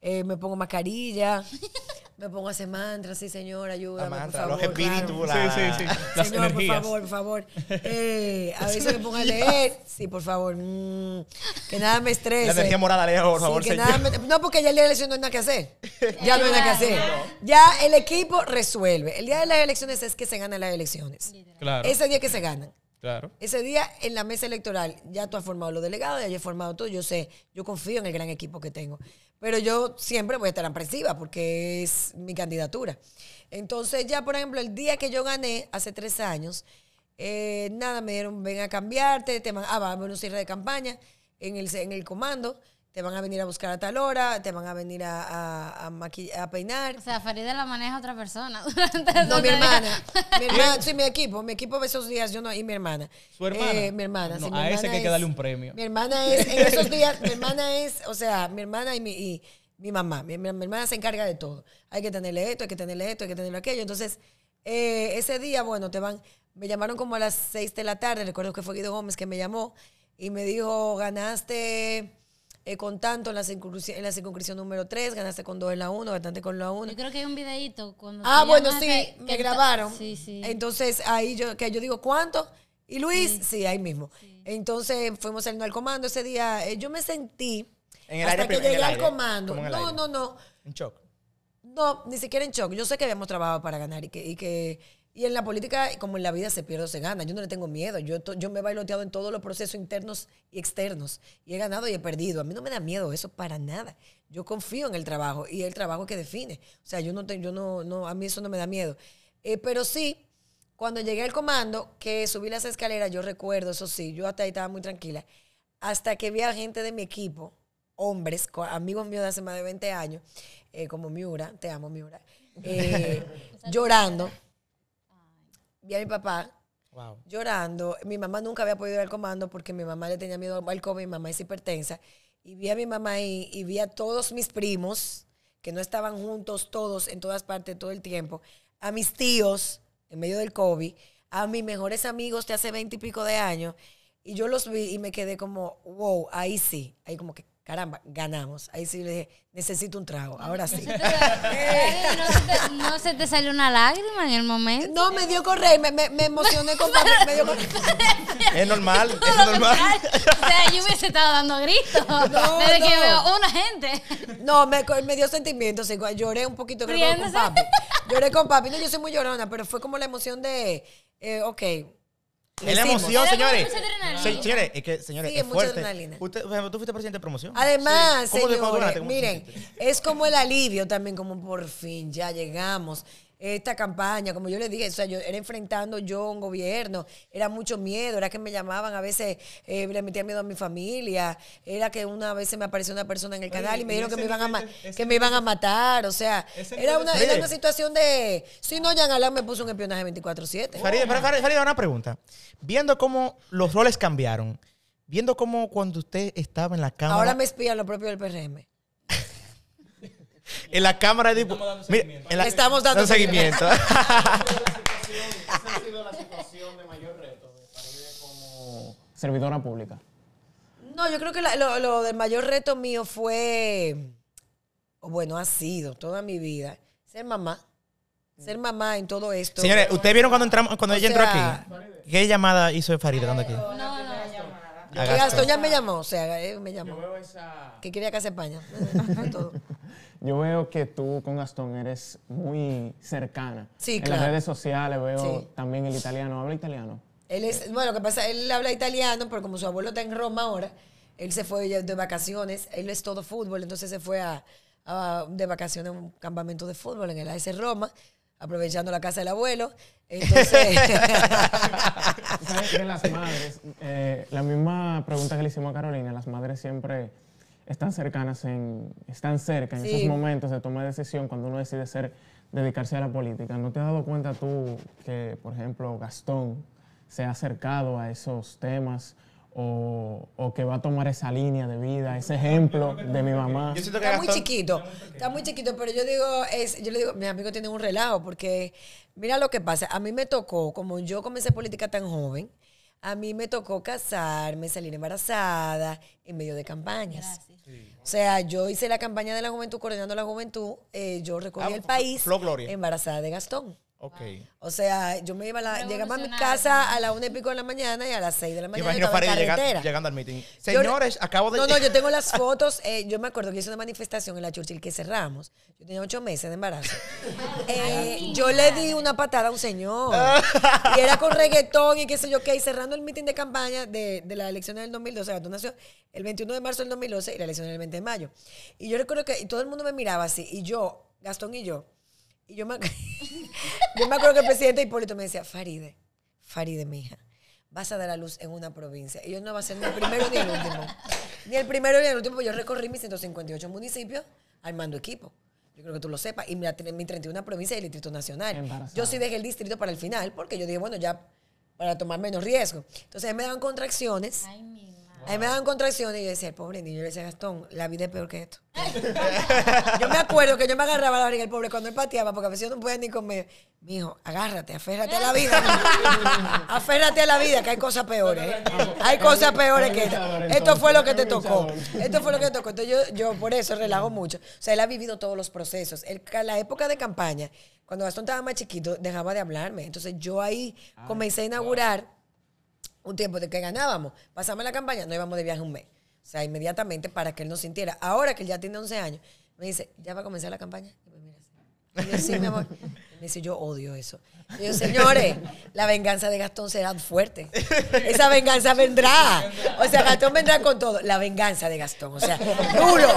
eh, me pongo mascarilla, me pongo a hacer mantras, sí señor, ayúdame, por mantra, favor. los espíritus, la- Sí, sí, sí. Las Señor, energías. por favor, por favor. Eh, a veces me pongo a leer. Sí, por favor. Mm, que nada me estrese. La energía morada, lea, por Sí, favor, que señor. nada me- no, porque ya el día de la elección no hay nada que hacer. Ya no hay nada que hacer. Ya el equipo resuelve. El día de las elecciones es que se ganan las elecciones. Claro. Ese día que se ganan. Claro. Ese día en la mesa electoral ya tú has formado los delegados, ya yo he formado todo, yo sé, yo confío en el gran equipo que tengo. Pero yo siempre voy a estar aprensiva porque es mi candidatura. Entonces ya, por ejemplo, el día que yo gané, hace tres años, eh, nada, me dieron, ven a cambiarte, te van, ah, va a un cierre de campaña en el, en el comando te van a venir a buscar a tal hora, te van a venir a, a, a, maqui- a peinar. O sea, Farida la maneja otra persona. No, mi hermana. Mi hermana, sí, mi equipo. Mi equipo esos días, yo no, y mi hermana. ¿Su hermana? Eh, mi hermana. No, sí, mi a ese que hay que darle un premio. Mi hermana es, en esos días, mi hermana es, o sea, mi hermana y mi, y mi mamá. Mi, mi- mi hermana se encarga de todo. Hay que tenerle esto, hay que tenerle esto, hay que tenerle aquello. Entonces, eh, ese día, bueno, te van, me llamaron como a las 6 de la tarde, recuerdo que fue Guido Gómez que me llamó y me dijo, ganaste eh, con tanto en la, en la circunscripción número 3, ganaste con 2 en la 1, ganaste con la 1. Yo creo que hay un videito cuando Ah, bueno, sí, que- me que grabaron. Sí, sí. Entonces ahí yo, que yo digo, ¿cuánto? ¿Y Luis? Sí, ahí mismo. Entonces fuimos saliendo al comando ese día. eh, yo me sentí En el hasta aire, que prim- en el llegué al aire, comando. como en el No, aire. no, no. En shock. No, ni siquiera en shock. Yo sé que habíamos trabajado para ganar y que, y que y en la política, como en la vida, se pierde o se gana. Yo no le tengo miedo. Yo, yo me he bailoteado en todos los procesos internos y externos. Y he ganado y he perdido. A mí no me da miedo eso para nada. Yo confío en el trabajo y el trabajo que define. O sea, yo no, te- yo no, no, a mí eso no me da miedo. Eh, pero sí, cuando llegué al comando, que subí las escaleras, yo recuerdo, eso sí, yo hasta ahí estaba muy tranquila. Hasta que vi a gente de mi equipo, hombres, amigos míos de hace más de 20 años, eh, como Miura, te amo Miura, eh, llorando. Vi a mi papá Wow. llorando. Mi mamá nunca había podido ir al comando porque mi mamá le tenía miedo al COVID, mi mamá es hipertensa. Y vi a mi mamá ahí y vi a todos mis primos, que no estaban juntos todos en todas partes todo el tiempo, a mis tíos en medio del COVID, a mis mejores amigos de hace veinte y pico de años. Y yo los vi y me quedé como, wow, ahí sí, ahí como que, caramba, ganamos. Ahí sí le dije, necesito un trago, ahora sí. ¿No se, te, no se te salió una lágrima en el momento? No, me dio correr, me, me, me emocioné con papi, me dio correr. Es normal, es normal. O sea, yo hubiese estado dando gritos No, desde que no. veo una gente. No, me, me dio sentimientos. igual, Lloré un poquito creo con papi. Lloré con papi. No, yo soy muy llorona, pero fue como la emoción de, eh, ok. Es la emoción, Era como señores. mucha adrenalina. Se- señores, es que, señores, Sí, es es mucha fuerte. adrenalina. Usted, por ejemplo, tú fuiste presidente de promoción. Además, Sí. ¿Cómo te- señores, ganaste? ¿Cómo te miren, sentiste? es como el alivio también, como por fin ya llegamos. Esta campaña, como yo le dije, o sea, yo era enfrentando yo un gobierno, era mucho miedo, era que me llamaban a veces, eh, le metía miedo a mi familia, era que una vez me apareció una persona en el Oye, canal y me dijeron que me iban a nivel que me iban a matar, o sea, era una, era una situación de, si no, Jean Alain me puso un espionaje 24/7. Farida, Farida, Farida, Farida, una pregunta. Viendo cómo los roles cambiaron, viendo cómo cuando usted estaba en la cámara, Ahora me espían lo propio del PRM. En la cámara de Estamos dando Mira, seguimiento. en la- Le estamos dando seguimiento. ¿Esa ha sido la situación de mayor reto de Faride como servidora pública? No, yo creo que la- lo, lo del mayor reto mío fue, o bueno, ha sido toda mi vida, ser mamá. Ser mamá en todo esto. Señores, ¿ustedes vieron cuando entramos, cuando O ella entró sea- aquí? ¿Qué llamada hizo de Farida estando aquí? No, no. Que Gastón. Ya me llamó, o sea, él me Yo llamó. veo esa... Que quería que hace España. Fue todo. Yo veo que tú con Gastón eres muy cercana. Sí, en claro. las redes sociales veo Sí. también el italiano. ¿Habla italiano? Él es, bueno, lo que pasa, él habla italiano, pero como su abuelo está en Roma ahora, él se fue de vacaciones, él es todo fútbol, entonces se fue a, a- de vacaciones a un campamento de fútbol en el AS Roma, aprovechando la casa del abuelo. Entonces, ¿Sabes que las madres, eh, la misma pregunta que le hicimos a Carolina, las madres siempre están cercanas en, están cerca en Sí. esos momentos de toma de decisión cuando uno decide ser, dedicarse a la política. ¿No te has dado cuenta tú que, por ejemplo, Gastón se ha acercado a esos temas o, o que va a tomar esa línea de vida, ese ejemplo de mi mamá? Yo siento que está muy chiquito, está muy chiquito, pero yo digo, es, yo le digo, mis amigos tienen un relajo, porque mira lo que pasa, a mí me tocó, como yo comencé política tan joven, a mí me tocó casarme, salir embarazada en medio de campañas. Sea, yo hice la campaña de la juventud, coordinando la juventud, eh, yo recorrí Ah, el país Flo Gloria. embarazada de Gastón. Ok. O sea, yo me iba a la, llegaba a mi casa a las una y pico de la mañana y a las seis de la mañana imagino estaba en Farid llegando, llegando al meeting. Yo- Señores, acabo de... No, no, yo tengo las fotos. eh, yo me acuerdo que hice una manifestación en la Churchill que cerramos. Yo tenía ocho meses de embarazo. Eh, yo le di una patada a un señor. y era con reggaetón y qué sé yo qué. Y cerrando el mitin de campaña de, de la elección del 2012. O sea, tú nació el 21 de marzo del 2012 y la elección el 20 de mayo. Y yo recuerdo que y todo el mundo me miraba así. Y yo, Gastón y yo. Y yo me, yo me acuerdo que el presidente Hipólito me decía, Faride, Faride, mija, vas a dar a luz en una provincia. Y yo no va a ser ni el primero ni el último. Ni el primero ni el último, porque yo recorrí mis 158 municipios armando equipo. Yo creo que tú lo sepas. Y mi, mi 31 provincia y el Distrito Nacional. Embarazada. Yo sí dejé el distrito para el final, porque yo dije, bueno, ya para tomar menos riesgo. Entonces, me daban contracciones. Ay, mi madre. A mí me daban contracciones y yo decía, el pobre niño, yo le decía, Gastón, la vida es peor que esto. yo me acuerdo que yo me agarraba la barriga el pobre cuando él pateaba, porque a veces yo no podía ni comer. Mijo, agárrate, aférrate a la vida. aférrate a la vida, que hay cosas peores. ¿eh? Hay cosas peores que esto. Esto fue lo que te tocó. Esto fue lo que te tocó. Entonces yo, yo por eso relajo mucho. O sea, él ha vivido todos los procesos. El- la época de campaña, cuando Gastón estaba más chiquito, dejaba de hablarme. Entonces yo ahí comencé a inaugurar un tiempo de que ganábamos. Pasamos la campaña, no íbamos de viaje un mes. O sea, inmediatamente para que él nos sintiera. Ahora que él ya tiene 11 años, me dice, ¿ya va a comenzar la campaña? Y me mira así. Y yo, sí, mi amor. Me dice, yo odio eso. Y yo, señores, la venganza de Gastón será fuerte. Esa venganza vendrá. O sea, Gastón vendrá con todo. La venganza de Gastón. O sea, duro,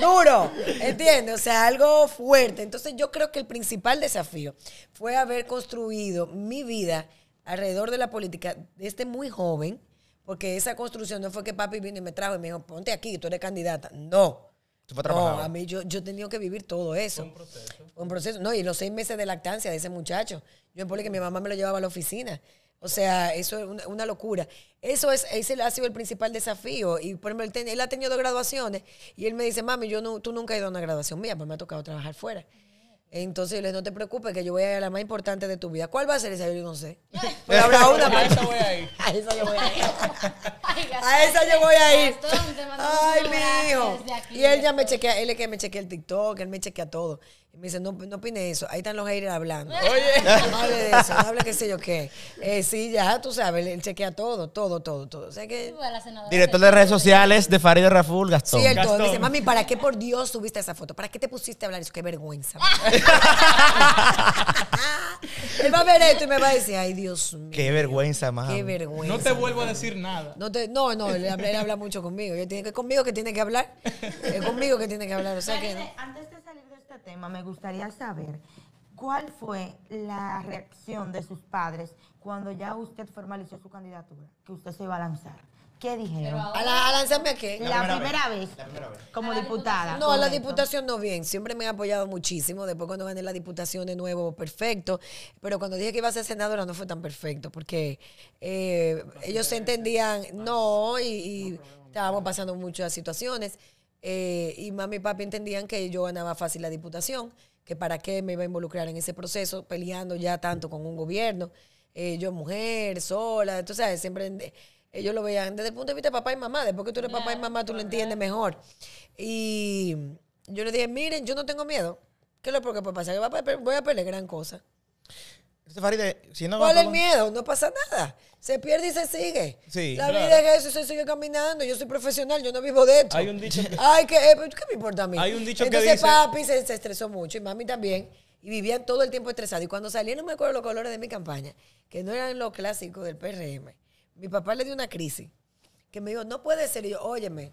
duro. ¿Entiendes? O sea, algo fuerte. Entonces, yo creo que el principal desafío fue haber construido mi vida alrededor de la política desde muy joven, porque esa construcción no fue que papi vino y me trajo y me dijo, ponte aquí, tú eres candidata. No. Tú fue No, a mí yo, yo he tenido que vivir todo eso. Fue un proceso. un proceso. No, y los seis meses de lactancia de ese muchacho. Yo en poli que mi mamá me lo llevaba a la oficina. O sea, eso es una, una locura. Eso es, ese ha sido el principal desafío. Y por ejemplo, él, ten- él ha tenido graduaciones y él me dice, mami, yo no, tú nunca has ido a una graduación mía, pues me ha tocado trabajar fuera. Entonces yo le digo, no te preocupes, que yo voy a ir a la más importante de tu vida. ¿Cuál va a ser esa? Yo no sé. Pero habrá una. A esa voy a ir. A esa yo voy a ir. A esa yo voy a ir. Ay, mi hijo. Y él ya me chequea, él es que me chequea el TikTok, él me chequea todo. Y me dice, no, no opine eso. Ahí están los haters hablando. Oye. No hable de eso, no hable qué sé yo qué. Eh, sí, ya, tú sabes, él chequea todo, todo, todo, todo. O sea que... Director de redes sociales de Farid Raful, Gastón. Sí, él todo. Me dice, mami, ¿para qué por Dios subiste esa foto? ¿Para qué te pusiste a hablar eso? Qué vergüenza. él va a ver esto y me va a decir, ay, Dios mío. Qué vergüenza, más. Qué vergüenza. No te vuelvo a decir nada. No, te- no, no, él habla, él habla mucho conmigo. Yo tiene que, conmigo que tiene que hablar. Es conmigo que tiene que hablar. O sea que. Antes de- salir este tema, me gustaría saber cuál fue la reacción de sus padres cuando ya usted formalizó su candidatura, que usted se iba a lanzar. ¿Qué dijeron? ¿A, la, a lanzarme a qué? La, primera, vez, como diputada. No, a la diputación no bien. Siempre me ha apoyado muchísimo. Después cuando gané la diputación de nuevo, perfecto. Pero cuando dije que iba a ser senadora no fue tan perfecto porque eh, ellos se entendían, no, y, y estábamos pasando muchas situaciones. Eh, y mami y papi entendían que yo ganaba fácil la diputación, que para qué me iba a involucrar en ese proceso, peleando ya tanto con un gobierno. eh, yo mujer, sola, entonces siempre en- ellos lo veían desde el punto de vista de papá y mamá. Después que tú eres papá y mamá, tú lo entiendes mejor. Y yo le dije, miren, yo no tengo miedo. ¿Qué es lo que puede pasar? Yo voy a pelear gran cosa. Farid, si no ¿Cuál es el miedo? No pasa nada. Se pierde y se sigue. Sí, La claro. vida es eso y se sigue caminando. Yo soy profesional, yo no vivo de esto. Hay un dicho que- Ay, ¿qué, eh, ¿qué me importa a mí? Hay un dicho que Entonces dice- papi se, se estresó mucho y mami también. Y vivían todo el tiempo estresados. Y cuando salí, no me acuerdo los colores de mi campaña, que no eran los clásicos del PRM. Mi papá le dio una crisis. Que me dijo, no puede ser. Y yo, óyeme,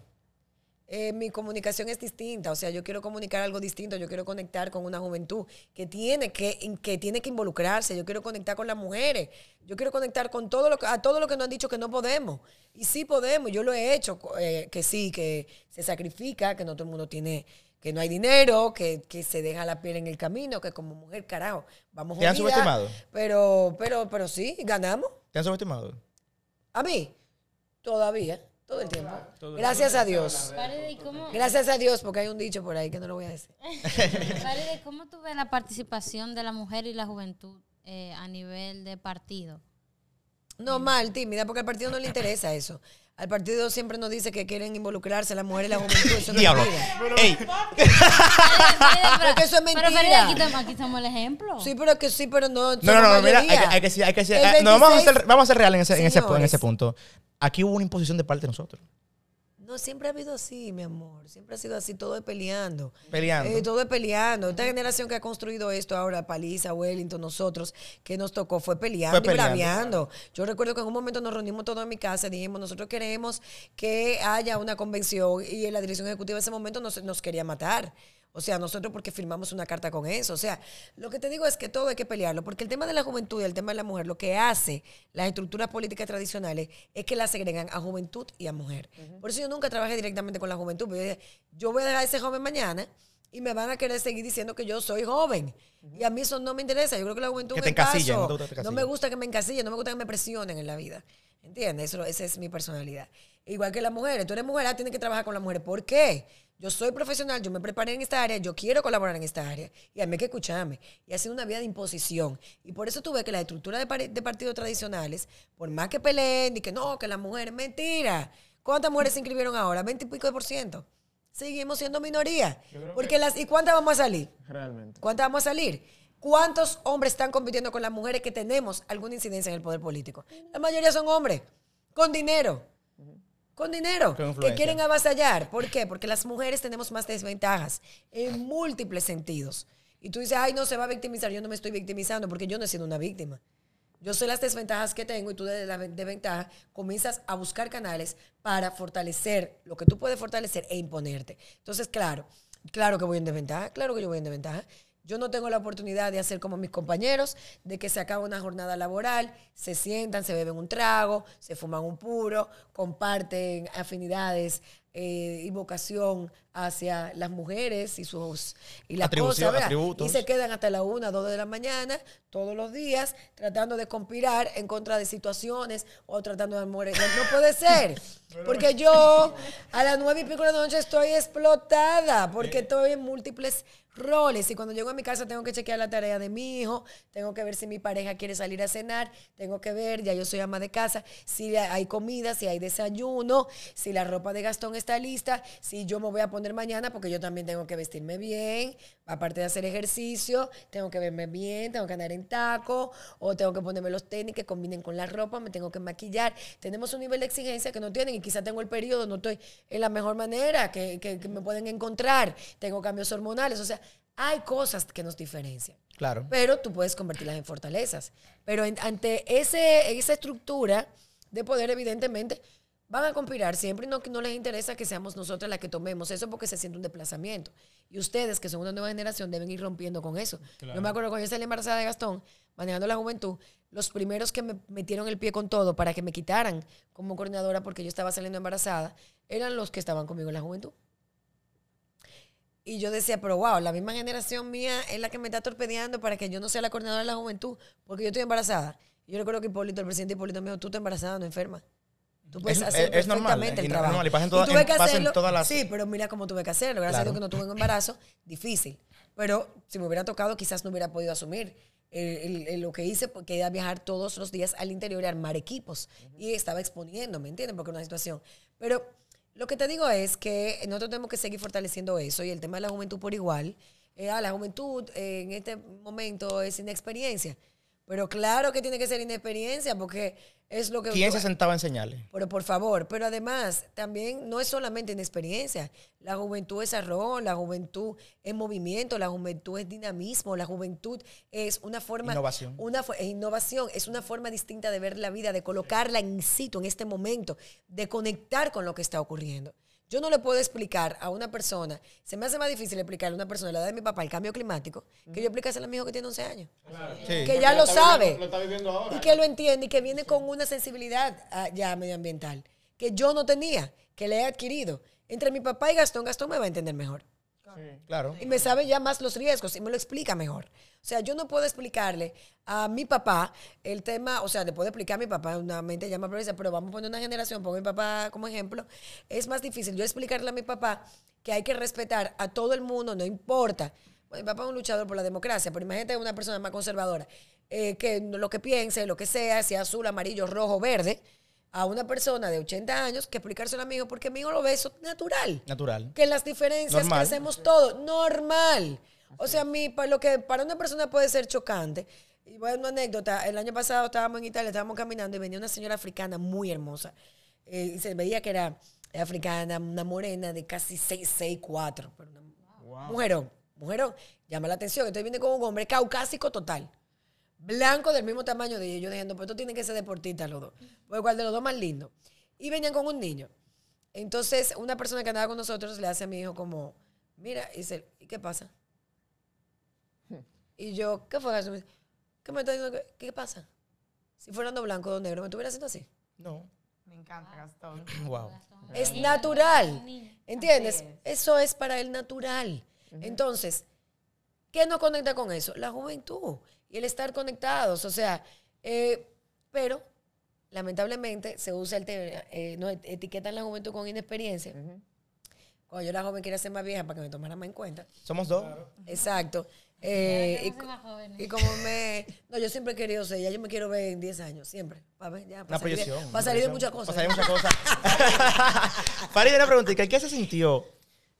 eh, mi comunicación es distinta, o sea, yo quiero comunicar algo distinto, yo quiero conectar con una juventud que tiene que, que tiene que involucrarse, yo quiero conectar con las mujeres, yo quiero conectar con todo lo que, a todo lo que nos han dicho que no podemos. Y sí podemos, yo lo he hecho, eh, que sí, que se sacrifica, que no todo el mundo tiene, que no hay dinero, que, que se deja la piel en el camino, que como mujer, carajo, vamos ¿Te han subestimado? Pero, pero, pero sí, ganamos. ¿Te han subestimado? A mí, todavía, todo el tiempo. Gracias a Dios. Faride, ¿y cómo, Gracias a Dios, porque hay un dicho por ahí que no lo voy a decir. ¿cómo tú ves la participación de la mujer y la juventud eh, a nivel de partido? No, mal, tímida, porque al partido no le interesa eso. Al partido siempre nos dice que quieren involucrarse las mujeres y la juventud. Eso no es Diablo. mentira. Ey, pero, que eso es Pero mentira. Feride, aquí, estamos- aquí estamos el ejemplo. Sí, pero que sí, pero no. no, no, no, mira, hay que, hay que ser- hay que ser- eh, no, vamos a 26 ser, vamos a ser real en ese, en, ese punto. Aquí hubo una imposición de parte de nosotros. No, siempre ha habido así, mi amor. Siempre ha sido así, todo es peleando. Peleando. Eh, todo es peleando. Esta generación que ha construido esto ahora, Paliza, Wellington, nosotros, que nos tocó, fue peleando Fue peleando. y braviando. Yo recuerdo que en un momento nos reunimos todos en mi casa y dijimos, nosotros queremos que haya una convención y en la dirección ejecutiva de ese momento nos, nos quería matar. O sea, nosotros porque firmamos una carta con eso. O sea, lo que te digo es que todo hay que pelearlo, porque el tema de la juventud y el tema de la mujer, lo que hace las estructuras políticas tradicionales es que las segregan a juventud y a mujer. Por eso yo nunca trabajé directamente con la juventud. yo dije, yo voy a dejar a ese joven mañana y me van a querer seguir diciendo que yo soy joven. Y a mí eso no me interesa. Yo creo que la juventud Que es te encasillen, no te me gusta que me encasillen, no me gusta que me presionen en la vida. ¿Entiendes? Eso, esa es mi personalidad. Igual que las mujeres. Tú eres mujer, ah, tienes que trabajar con las mujeres. ¿Por qué? Yo soy profesional, yo me preparé en esta área, yo quiero colaborar en esta área. Y a mí hay que escucharme. Y ha sido una vía de imposición. Y por eso tú ves que las estructuras de, partidos tradicionales, por más que peleen y que no, que las mujeres, mentira. ¿Cuántas mujeres se inscribieron ahora? ¿20 y pico de por ciento? Seguimos siendo minoría. Porque las, ¿Y cuántas vamos a salir? Realmente. ¿Cuántas vamos a salir? ¿Cuántos hombres están compitiendo con las mujeres que tenemos alguna incidencia en el poder político? La mayoría son hombres, con dinero. Con dinero, Con que quieren avasallar. ¿Por qué? Porque las mujeres tenemos más desventajas en múltiples sentidos. Y tú dices, ay, no se va a victimizar. Yo no me estoy victimizando porque yo no he sido una víctima. Yo sé las desventajas que tengo y tú desde la ven- desventaja comienzas a buscar canales para fortalecer lo que tú puedes fortalecer e imponerte. Entonces, claro, claro que voy en desventaja, claro que yo voy en desventaja. Yo no tengo la oportunidad de hacer como mis compañeros, de que se acaba una jornada laboral, se sientan, se beben un trago, se fuman un puro, comparten afinidades eh, y vocación hacia las mujeres y sus y las cosas. Y se quedan hasta la una, dos de la mañana, todos los días, tratando de conspirar en contra de situaciones o tratando de. No, no puede ser. Porque yo a las nueve y pico de la noche estoy explotada, porque estoy en múltiples roles. Y cuando llego a mi casa tengo que chequear la tarea de mi hijo, tengo que ver si mi pareja quiere salir a cenar, tengo que ver, ya yo soy ama de casa, si hay comida, si hay desayuno, si la ropa de Gastón está lista, si yo me voy a poner mañana, porque yo también tengo que vestirme bien, aparte de hacer ejercicio, tengo que verme bien, tengo que andar en taco, o tengo que ponerme los tenis que combinen con la ropa, me tengo que maquillar. Tenemos un nivel de exigencia que no tienen y quizá tengo el periodo, no estoy en la mejor manera que, que- que me pueden encontrar, tengo cambios hormonales, o sea, hay cosas que nos diferencian. Claro. Pero tú puedes convertirlas en fortalezas. Pero en- ante ese, esa estructura de poder, evidentemente, van a conspirar siempre y no, no les interesa que seamos nosotras las que tomemos eso porque se siente un desplazamiento. Y ustedes, que son una nueva generación, deben ir rompiendo con eso. Yo me acuerdo cuando yo salí embarazada de Gastón, manejando la juventud, los primeros que me metieron el pie con todo para que me quitaran como coordinadora porque yo estaba saliendo embarazada, eran los que estaban conmigo en la juventud. Y yo decía, pero wow, la misma generación mía es la que me está torpedeando para que yo no sea la coordinadora de la juventud, porque yo estoy embarazada. Yo recuerdo que Hipólito, el presidente Hipólito me dijo, tú estás embarazada, no enferma. Tú puedes Es- hacer es- es normal, perfectamente y el no- trabajo. normal, y tuve que en todas las- Sí, pero mira cómo tuve que hacerlo. Gracias a Claro. Dios que no tuve un embarazo, difícil. Pero si me hubiera tocado, quizás no hubiera podido asumir. El- el- el- lo que hice, porque era viajar todos los días al interior y armar equipos. Y estaba exponiéndome, ¿entiendes? Porque era una situación. Pero lo que te digo es que nosotros tenemos que seguir fortaleciendo eso y el tema de la juventud por igual. Eh, ah, la juventud eh, en este momento es inexperiencia. Pero claro que tiene que ser inexperiencia porque es lo que... ¿Quién se sentaba a enseñarle? Pero por favor, pero además también no es solamente inexperiencia. La juventud es arroz, la juventud es movimiento, la juventud es dinamismo, la juventud es una forma... Innovación. Una es innovación, es una forma distinta de ver la vida, de colocarla in situ en este momento, de conectar con lo que está ocurriendo. Yo no le puedo explicar a una persona, se me hace más difícil explicarle a una persona la edad de mi papá el cambio climático, que yo explicárselo a mi hijo que tiene 11 años Sí. que ya lo sabe Lo está viviendo ahora. y que lo entiende y que viene con una sensibilidad ah, ya medioambiental que yo no tenía, que le he adquirido. Entre mi papá y Gastón, Gastón me va a entender mejor. Claro. Y me sabe ya más los riesgos y me lo explica mejor. O sea, yo no puedo explicarle a mi papá el tema, o sea, le puedo explicar a mi papá, una mente llama profesor, pero vamos a poner una generación, pongo a mi papá como ejemplo. Es más difícil yo explicarle a mi papá que hay que respetar a todo el mundo, no importa. Bueno, mi papá es un luchador por la democracia, pero imagínate una persona más conservadora, eh, que lo que piense, lo que sea, sea azul, amarillo, rojo, verde, a una persona de 80 años que explicárselo a mi hijo, porque mi hijo lo ve eso natural. Natural. Que las diferencias Normal. que hacemos todos, normal. O sea, mi, para lo que para una persona puede ser chocante. Y voy a dar una anécdota. El año pasado estábamos en Italia, estábamos caminando y venía una señora africana muy hermosa. Eh, y se veía que era africana, una morena de casi 6, 6, 4. Pero una mujerón, mujerón. Llama la atención. Entonces viene con un hombre caucásico total. Blanco del mismo tamaño de ellos. Yo diciendo, pues esto tienen que ser deportistas los dos. Pues cuál de los dos más lindo. Y venían con un niño. Entonces, una persona que andaba con nosotros le hace a mi hijo como, mira, y dice, ¿y qué pasa? Y yo, ¿qué fue ¿Qué me está diciendo? ¿Qué pasa? Si fuera no blanco o negro, ¿me estuviera haciendo así? No. Me encanta, Gastón. Wow. Es natural. ¿Entiendes? Eso es para el natural. Entonces, ¿qué nos conecta con eso? La juventud y el estar conectados. O sea, eh, pero lamentablemente se usa el tema, eh, nos etiquetan la juventud con inexperiencia. Cuando yo era joven quería ser más vieja para que me tomaran más en cuenta. Somos dos. Exacto. Eh, y, como me... No, yo siempre he querido ser, ya yo me quiero ver en 10 años, siempre. Para ver, ya, para Una salir, de- proyección. para salir de muchas cosas. Para salir de muchas cosas. Farid, una preguntita. ¿Qué se sintió?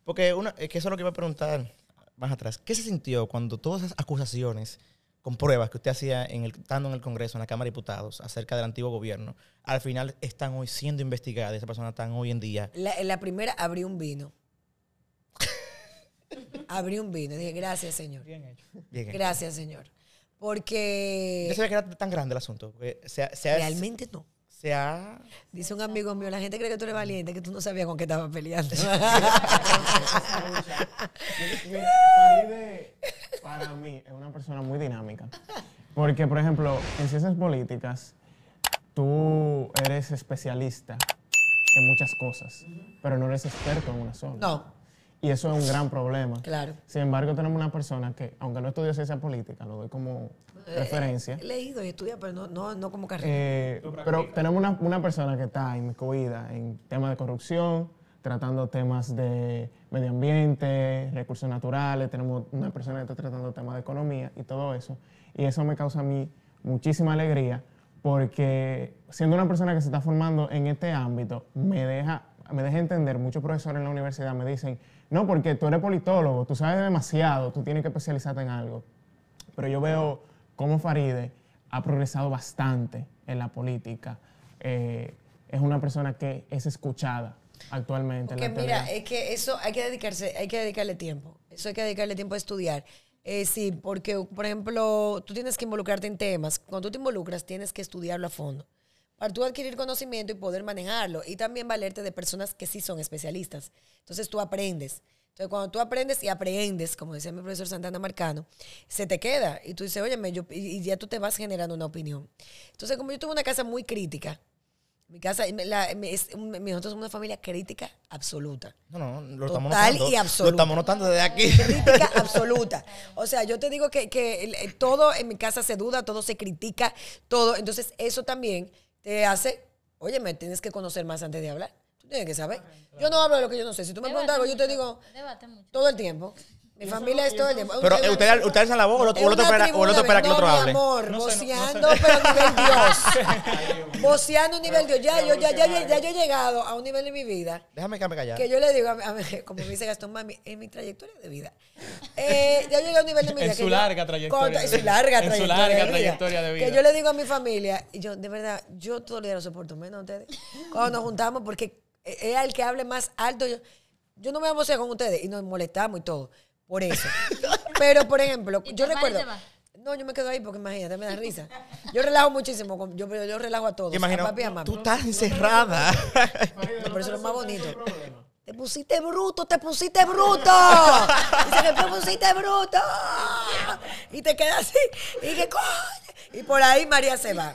Porque una, es que eso es lo que iba a preguntar más atrás. ¿Qué se sintió cuando todas esas acusaciones con pruebas que usted hacía en el, estando en el Congreso, en la Cámara de Diputados, acerca del antiguo gobierno, al final están hoy siendo investigadas? Esas personas están hoy en día. La, primera abrí un vino. abrí un vino. Dije, gracias, Señor. Bien hecho. Bien, hecho. Gracias, Señor. Porque Yo sabía que era tan grande el asunto. Se, se realmente no. Se ha Dice un amigo mío, la gente cree que tú eres valiente, que tú no sabías con qué estabas peleando. Faride, para mí, es una persona muy dinámica. Porque, por ejemplo, en ciencias políticas, tú eres especialista en muchas cosas, pero no eres experto en una sola. no, Y eso es un gran problema. claro. Sin embargo, tenemos una persona que, aunque no estudió ciencia política, lo doy como referencia, He leído y estudiado, pero no, no, no como carrera. eh, pero tenemos una, una persona que está inmiscuida en temas de corrupción, tratando temas de medio ambiente, recursos naturales, tenemos una persona que está tratando temas de economía y todo eso. Y eso me causa a mí muchísima alegría porque siendo una persona que se está formando en este ámbito, me deja, me deja entender, muchos profesores en la universidad me dicen, no, porque tú eres politólogo, tú sabes demasiado, tú tienes que especializarte en algo. Pero yo veo cómo Faride ha progresado bastante en la política. Eh, es una persona que es escuchada actualmente. en Porque la mira, es que eso hay que dedicarse, hay que dedicarle tiempo. Eso hay que dedicarle tiempo a estudiar. Eh, sí, porque, por ejemplo, tú tienes que involucrarte en temas. Cuando tú te involucras, tienes que estudiarlo a fondo. Para tú adquirir conocimiento y poder manejarlo. Y también valerte de personas que sí son especialistas. Entonces tú aprendes. Entonces, cuando tú aprendes y aprendes, como decía mi profesor Santana Marcano, se te queda. Y tú dices, óyeme, yo, y, y ya tú te vas generando una opinión. Entonces, como yo tuve una casa muy crítica, mi casa, la- es- nosotros somos una familia crítica absoluta. No, no, lo estamos Total notando. y Lo absoluta. estamos notando desde aquí. Crítica absoluta. O sea, yo te digo que, que el- todo en mi casa se duda, todo se critica, todo. Entonces, eso también te hace, oye, me tienes que conocer más antes de hablar. Tú tienes que saber. Yo no hablo de lo que yo no sé. Si tú me preguntas algo, yo te digo mucho. todo el tiempo. Mi familia es todo el tiempo. Pero una- eh, usted, usted alza la voz o el otro, o el otro espera, o el otro espera que el otro no, mi hable. amor, No sé, no- no voceando, sé. pero a nivel Dios. voceando a nivel Dios. Ya, yo, ya, ya, ya, ya yo he llegado a un nivel en mi vida Déjame que me callar. que yo le digo, a, mi- a mi- como me dice Gastón Mami, en mi trayectoria de vida. Eh, ya llegué a un nivel de mi En vida. su que yo- larga trayectoria de En su larga En su trayectoria. larga de vida. trayectoria de vida. Que yo le digo a mi familia, y yo, de verdad, yo todos los días lo soporto menos a ustedes. Cuando nos juntamos, porque es el que hable más alto. Yo, yo no me voy a vocear con ustedes y nos molestamos y todo. Por eso. Pero, por ejemplo, ¿Y yo recuerdo. No, yo me quedo ahí porque imagínate, me da risa. Yo relajo muchísimo. Yo, yo relajo a todos. Imagino, a papi y a mami. tú estás encerrada. No, pero eso es lo más bonito. Te pusiste bruto, te pusiste bruto. Dice que te pusiste bruto. Y te quedas así. Y que coño. Y por ahí María se va.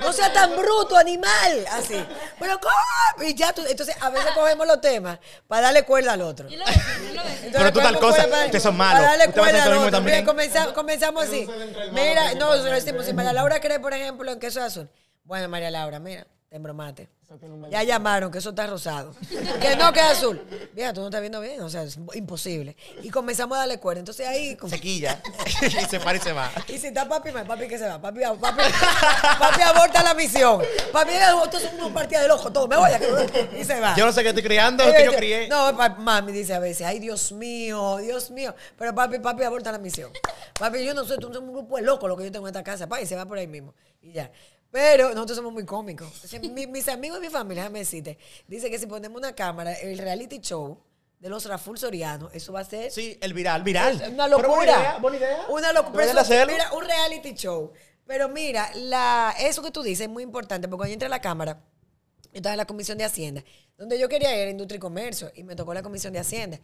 No sea tan bruto, animal. Así. Pero coño. Y ya tú. Entonces, a veces cogemos los temas para darle cuerda al otro. Entonces, Pero tú tal cosa, para- ustedes son para malos. darle Usted va a hacer cuerda al mismo otro. también. Mira, comenzamos, comenzamos así. Mira, no, se lo decimos. Si María Laura cree, por ejemplo, en queso azul. Bueno, María Laura, mira, te embromaste. Ya llamaron que eso está rosado. que no queda azul. Mira, tú no estás viendo bien, o sea, es imposible. Y comenzamos a darle cuerda. Entonces ahí. como- Sequilla. y se para y se va. Y si está papi, mal, papi que se va. Papi, papi, papi aborta la misión. Papi, esto es una partida de ojo, todo. Me voy a Y se va. Yo no sé qué estoy criando, es que yo crié. No, mami dice a veces, ay, Dios mío, Dios mío. Pero papi, papi aborta la misión. Papi, yo no sé, tú eres un grupo de locos lo que yo tengo en esta casa. Papi, se va por ahí mismo. Y ya. Pero nosotros somos muy cómicos. Mis amigos y mi familia, déjame decirte, dice que si ponemos una cámara, el reality show de los Raful Soriano, eso va a ser Sí, el viral, viral. es una locura. buena idea, buena idea. Una locura. Mira, un reality show. Pero mira, la, eso que tú dices es muy importante porque cuando yo entré a la Cámara, yo estaba en la Comisión de Hacienda, donde yo quería ir era Industria y Comercio y me tocó la Comisión de Hacienda.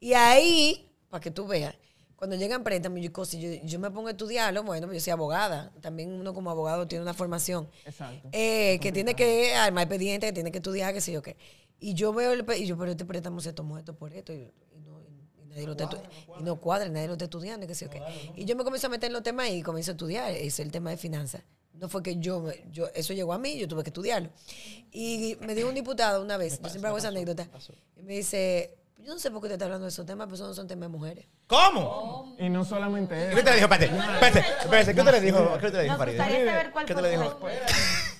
Y ahí, para que tú veas, cuando llegan préstamos, yo, cosas, yo, yo me pongo a estudiarlo, bueno, yo soy abogada. También uno como abogado tiene una formación. Exacto. Eh, que tiene que armar expediente, que tiene que estudiar, qué sé yo qué. Y yo veo el y yo, pero este préstamo se tomó esto por esto, y, y no, y nadie lo está estu- y no cuadra, nadie lo está estudiando, qué sé yo qué. Y yo me comencé a meter en los temas y comencé a estudiar, es el tema de finanzas. No fue que yo, yo, eso llegó a mí, yo tuve que estudiarlo. Y me dijo un diputado una vez, yo siempre hago esa anécdota, y me dice, yo no sé por qué te está hablando de esos temas, pero esos no son temas de mujeres. ¿Cómo? Y no solamente ¿Qué eso. te le dijo? Espérate, espérate, espérate. ¿Qué te le dijo? ¿Qué te le dijo, cuál ¿Qué te le dijo?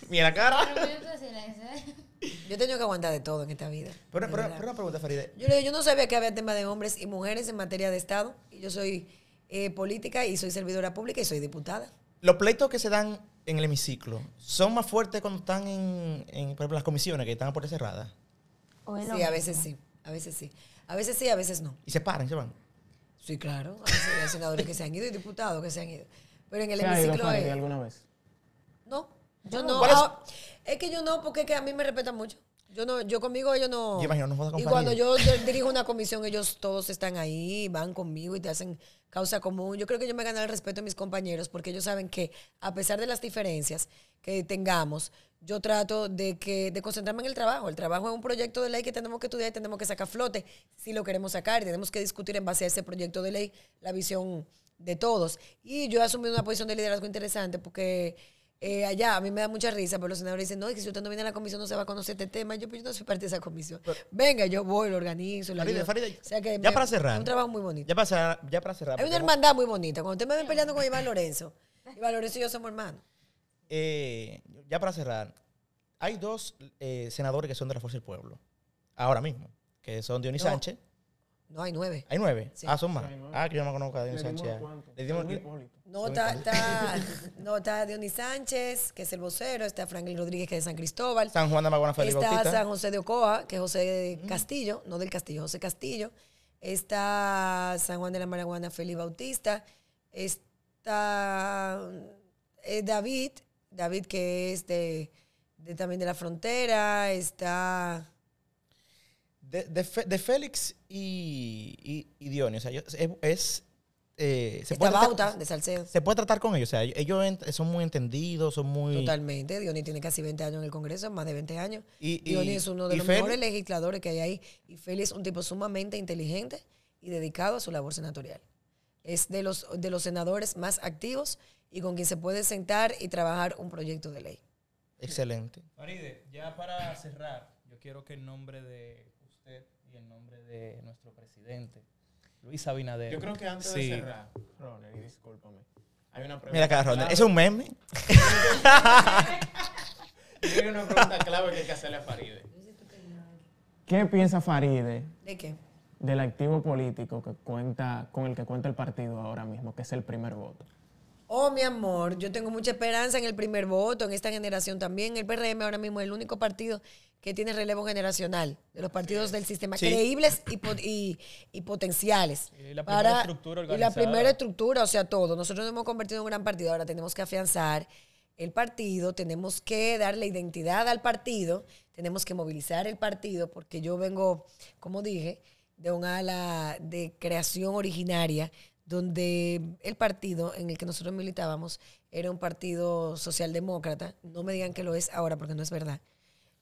Mira la cara. Yo he tenido que aguantar de todo en esta vida. Pero, pero, pero una pregunta, Farideh. Yo le digo, yo no sabía que había tema de hombres y mujeres en materia de Estado. Y yo soy eh, política y soy servidora pública y soy diputada. Los pleitos que se dan en el hemiciclo son más fuertes cuando están en, en por ejemplo, las comisiones que están a puertas cerradas. ¿O es lo Sí, a veces sí, a veces sí. A veces sí, a veces no. Y se paran, y se van. Sí, claro. A veces hay senadores que se han ido y diputados que se han ido. Pero en el ¿Se ha ido hemiciclo es... alguna vez? No, yo no. Ah, es? que yo no, porque es que a mí me respetan mucho. Yo no, yo conmigo ellos no. Yo no Y cuando yo dir- dirijo una comisión, ellos todos están ahí, van conmigo y te hacen causa común. Yo creo que yo me gané el respeto de mis compañeros porque ellos saben que a pesar de las diferencias que tengamos, yo trato de que de concentrarme en el trabajo. El trabajo es un proyecto de ley que tenemos que estudiar y tenemos que sacar a flote si lo queremos sacar y tenemos que discutir en base a ese proyecto de ley la visión de todos. Y yo he asumido una posición de liderazgo interesante porque eh, allá a mí me da mucha risa, pero los senadores dicen, no, es que si usted no viene a la comisión no se va a conocer este tema. Yo, pues yo no soy parte de esa comisión. Venga, yo voy, lo organizo, lo Farideh, ayudo. Farideh, O sea que ya me- para cerrar. Es un trabajo muy bonito. Ya para cerrar. Ya para cerrar Hay una hermandad muy bonita. Cuando usted me ven peleando con Iván Lorenzo, Iván Lorenzo y yo somos hermanos. eh, ya para cerrar, hay dos eh, senadores que son de la Fuerza del Pueblo. Ahora mismo. Que son Dionis No. Sánchez. No, hay nueve. Hay nueve. Sí. Ah, son más. Sí. Ah, que yo no me conozco a Le Dionis dimos Sánchez. cuánto. Le dimos- Un le- Hipólito. No, está, está, no, está Dionis Sánchez, que es el vocero, está Franklin Rodríguez, que es de San Cristóbal. San Juan de Maguana Félix Está Bautista. San José de Ocoa, que es José Castillo, no del Castillo, José Castillo. Está San Juan de la Maraguana, Félix Bautista. Está eh, David, David que es de, de también de la frontera. Está... De, de, Fe- de Félix y, y, y Dionis. O sea, es, eh, se, puede tratar, de Salcedo. se puede tratar con ellos. O sea, ellos son muy entendidos, son muy. Totalmente. Dionis tiene casi 20 años en el Congreso, más de 20 años. Y- y- Dionis es uno de los mejores legisladores que hay ahí. Y Félix es un tipo sumamente inteligente y dedicado a su labor senatorial. Es de los, de los senadores más activos y con quien se puede sentar y trabajar un proyecto de ley. Excelente. Faride, ya para cerrar, yo quiero que en nombre de usted y en nombre de nuestro presidente, Luis Abinader. Yo creo que antes Sí. de cerrar, Ronald, y discúlpame. Hay una pregunta. Mira acá, Ronald. ¿Es un meme? Hay una pregunta clave que hay que hacerle a Faride. ¿Qué piensa Faride ¿De qué? del activo político que cuenta, con el que cuenta el partido ahora mismo, que es el primer voto? Oh, mi amor, yo tengo mucha esperanza en el primer voto, en esta generación también. El PRM ahora mismo es el único partido que tiene relevo generacional de los partidos del sistema, Sí. creíbles y, y- y potenciales. Y la primera estructura Y la primera estructura, o sea, todo. Nosotros nos hemos convertido en un gran partido, ahora tenemos que afianzar el partido, tenemos que darle identidad al partido, tenemos que movilizar el partido, porque yo vengo, como dije, de un ala de creación originaria, donde el partido en el que nosotros militábamos era un partido socialdemócrata. No me digan que lo es ahora, porque no es verdad.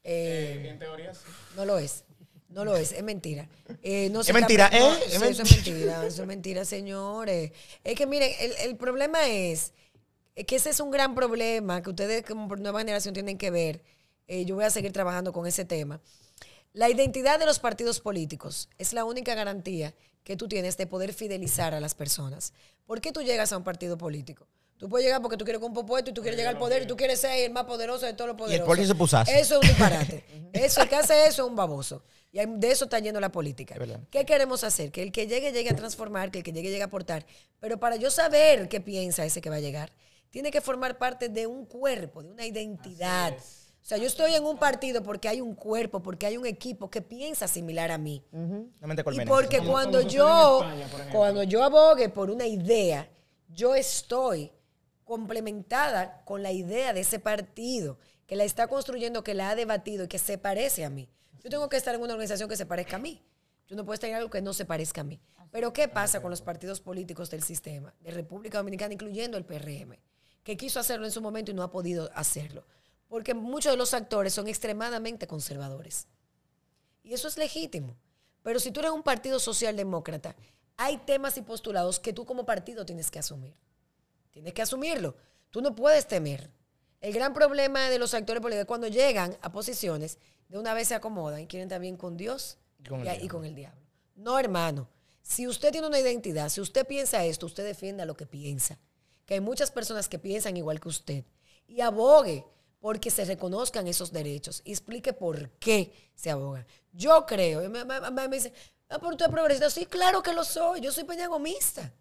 Eh, en teoría sí. no lo es. No lo es, es mentira. Eh, no Es mentira, no, ¿eh? Es sí, eso es mentira, eso es mentira, señores. Es que miren, el, el problema es, es que ese es un gran problema que ustedes como por nueva generación tienen que ver. eh, yo voy a seguir trabajando con ese tema. La identidad de los partidos políticos es la única garantía que tú tienes de poder fidelizar a las personas. ¿Por qué tú llegas a un partido político? Tú puedes llegar porque tú quieres un puesto y tú quieres llegar al poder y tú quieres ser el más poderoso de todos los poderosos. Y el se puso Eso es un disparate. eso, el que hace eso es un baboso. Y de eso está yendo la política. ¿Qué queremos hacer? Que el que llegue llegue a transformar, que el que llegue llegue a aportar. Pero para yo saber qué piensa ese que va a llegar, tiene que formar parte de un cuerpo, de una identidad. O sea, yo estoy en un partido porque hay un cuerpo, porque hay un equipo que piensa similar a mí. Y porque cuando yo, cuando yo abogue por una idea, yo estoy complementada con la idea de ese partido, que la está construyendo, que la ha debatido y que se parece a mí. Yo tengo que estar en una organización que se parezca a mí. Yo no puedo estar en algo que no se parezca a mí. Pero ¿qué pasa con los partidos políticos del sistema de República Dominicana, incluyendo el PRM, que quiso hacerlo en su momento y no ha podido hacerlo? Porque muchos de los actores son extremadamente conservadores. Y eso es legítimo. Pero si tú eres un partido socialdemócrata, hay temas y postulados que tú como partido tienes que asumir. Tienes que asumirlo. Tú no puedes temer. El gran problema de los actores políticos es cuando llegan a posiciones, de una vez se acomodan y quieren también con Dios y con, el, diablo. No, hermano. Si usted tiene una identidad, si usted piensa esto, usted defienda lo que piensa. Que hay muchas personas que piensan igual que usted. Y abogue porque se reconozcan esos derechos. Y explique por qué se aboga. Yo creo, me, me, me dice, ah, pero usted es progresista. Sí, claro que lo soy. Yo soy peñagomista.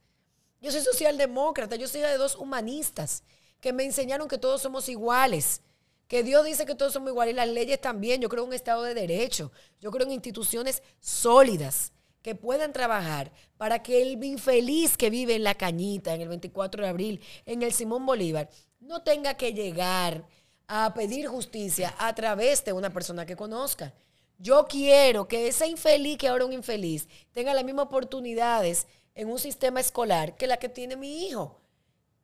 Yo soy socialdemócrata, yo soy de dos humanistas que me enseñaron que todos somos iguales, que Dios dice que todos somos iguales y las leyes también. Yo creo en un Estado de Derecho, yo creo en instituciones sólidas que puedan trabajar para que el infeliz que vive en la cañita, en el 24 de abril, en el Simón Bolívar, no tenga que llegar a pedir justicia a través de una persona que conozca. Yo quiero que ese infeliz, que ahora es un infeliz, tenga las mismas oportunidades en un sistema escolar que la que tiene mi hijo.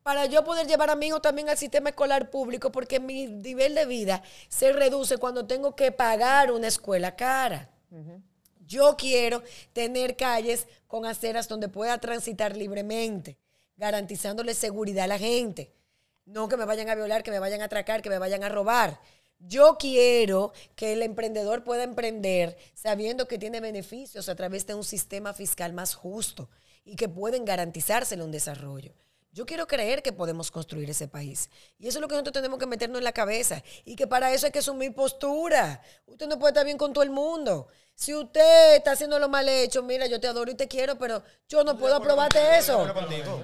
Para yo poder llevar a mi hijo también al sistema escolar público, porque mi nivel de vida se reduce cuando tengo que pagar una escuela cara. Yo quiero tener calles con aceras donde pueda transitar libremente, garantizándole seguridad a la gente. No que me vayan a violar, que me vayan a atracar, que me vayan a robar. Yo quiero que el emprendedor pueda emprender sabiendo que tiene beneficios a través de un sistema fiscal más justo y que pueden garantizárselo un desarrollo. Yo quiero creer que podemos construir ese país. Y eso es lo que nosotros tenemos que meternos en la cabeza. Y que para eso hay que asumir postura. Usted no puede estar bien con todo el mundo. Si usted está haciendo lo mal hecho, mira, yo te adoro y te quiero, pero yo no puedo aprobarte eso.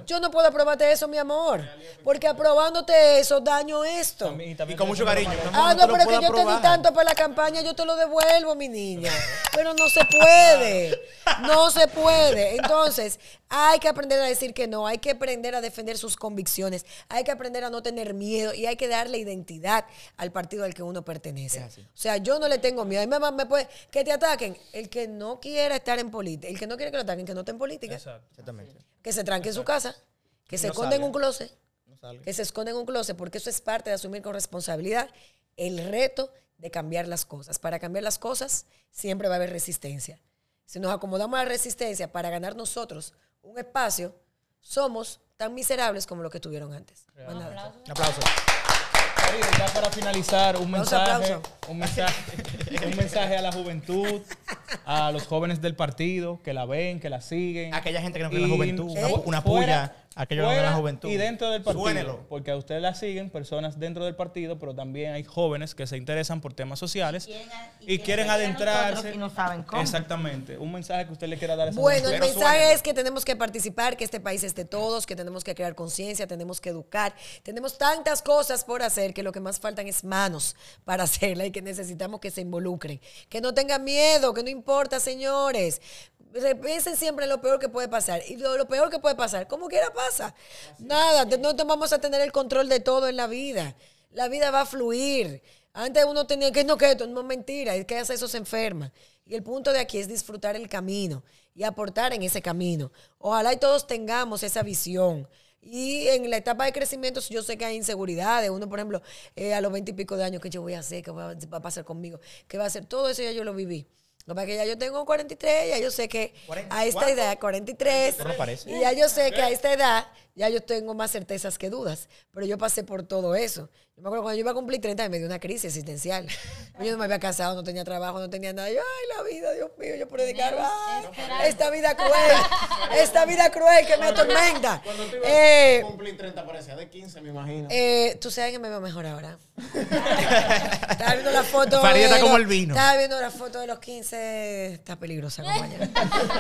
Yo no puedo aprobarte eso, mi amor. Porque aprobándote eso, daño esto. Y con mucho cariño. Ah, no, pero es que yo te di tanto para la campaña, yo te lo devuelvo, mi niña. Pero no se puede. No se puede. Entonces, hay que aprender a decir que no, hay que aprender a defender sus convicciones, hay que aprender a no tener miedo y hay que darle identidad al partido al que uno pertenece. O sea, yo no le tengo miedo. A mí me, puede, que te ataquen. El que no quiera estar en política, el que no quiere que lo ataquen, que no esté en política. Exactamente. Que se tranque en su casa, que se esconde en un closet. que se esconde en un closet, porque eso es parte de asumir con responsabilidad el reto de cambiar las cosas. Para cambiar las cosas siempre va a haber resistencia. Si nos acomodamos a la resistencia para ganar nosotros un espacio, somos tan miserables como lo que tuvieron antes. Un aplauso. Ya para finalizar, un mensaje, un mensaje, un mensaje a la juventud, a los jóvenes del partido que la ven, que la siguen. Aquella gente que no cree en la juventud, una, puya aquellos de la juventud. Y dentro del partido. Porque a ustedes la siguen personas dentro del partido, pero también hay jóvenes que se interesan por temas sociales y quieren, adentrarse. Y no saben cómo. Exactamente. Un mensaje que usted le quiera dar a esa Bueno, el mensaje es que tenemos que participar, que este país es de todos, que tenemos que crear conciencia, tenemos que educar. Tenemos tantas cosas por hacer que lo que más faltan es manos para hacerla y que necesitamos que se involucren. Que no tengan miedo, que no importa, señores piensen siempre en lo peor que puede pasar. Y lo, peor que puede pasar, como quiera pasa. Nada, no vamos a tener el control de todo en la vida. La vida va a fluir. Antes uno tenía que, no, que esto no es mentira, es que hace eso se enferma. Y el punto de aquí es disfrutar el camino y aportar en ese camino. Ojalá y todos tengamos esa visión. Y en la etapa de crecimiento, yo sé que hay inseguridades. Uno, por ejemplo, eh, a los veinte y pico de años, ¿qué yo voy a hacer? ¿Qué va a pasar conmigo? ¿Qué va a hacer? Todo eso ya yo lo viví. Pasa es que ya yo tengo 43, ya yo sé que ¿Cuarenta- a esta edad, 43, No parece. y ya yo sé que a esta edad ya yo tengo más certezas que dudas, pero yo pasé por todo eso. Yo me acuerdo cuando yo iba a cumplir 30 me dio una crisis existencial. Yo no me había casado, no tenía trabajo, no tenía nada. Yo, ay, la vida, Dios mío, yo por dedicar, esta vida cruel, esta vida cruel que me atormenta. Cuando tú ibas Eh, a cumplir 30 parecía de 15, me imagino. eh, tú sabes que me veo mejor ahora. Estaba viendo la foto. De como el vino. Estaba viendo la foto de los 15. Está peligrosa, compañera.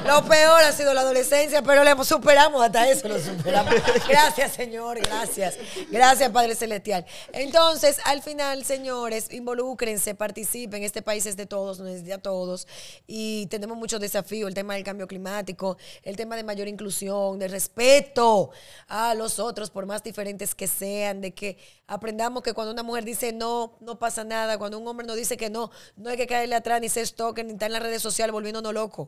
Lo peor ha sido la adolescencia, pero le superamos hasta eso, lo superamos. Gracias, Señor, gracias. Gracias, Padre Celestial. Entonces, al final, señores, involúcrense, participen. Este país es de todos, nos necesita a todos. Y tenemos muchos desafíos: el tema del cambio climático, el tema de mayor inclusión, de respeto a los otros, por más diferentes que sean, de que aprendamos que cuando una mujer dice no, no pasa nada. Cuando un hombre nos dice que no, no hay que caerle atrás, ni ser stalker, ni estar en las redes sociales volviéndonos locos.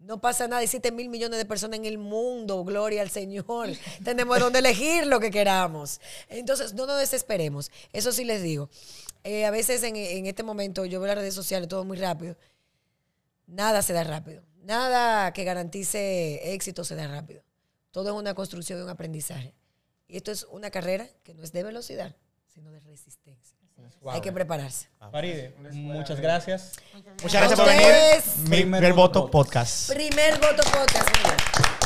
No pasa nada, hay 7 mil millones de personas en el mundo, gloria al Señor. Tenemos donde elegir lo que queramos. Entonces, no nos desesperemos. Eso sí les digo. Eh, a veces en, en este momento yo veo las redes sociales todo muy rápido. Nada se da rápido. Nada que garantice éxito se da rápido. Todo es una construcción y un aprendizaje. Y esto es una carrera que no es de velocidad, sino de resistencia. Hay que prepararse. Faride, muchas gracias. Muchas gracias por venir. primer voto podcast. Primer voto podcast. mira.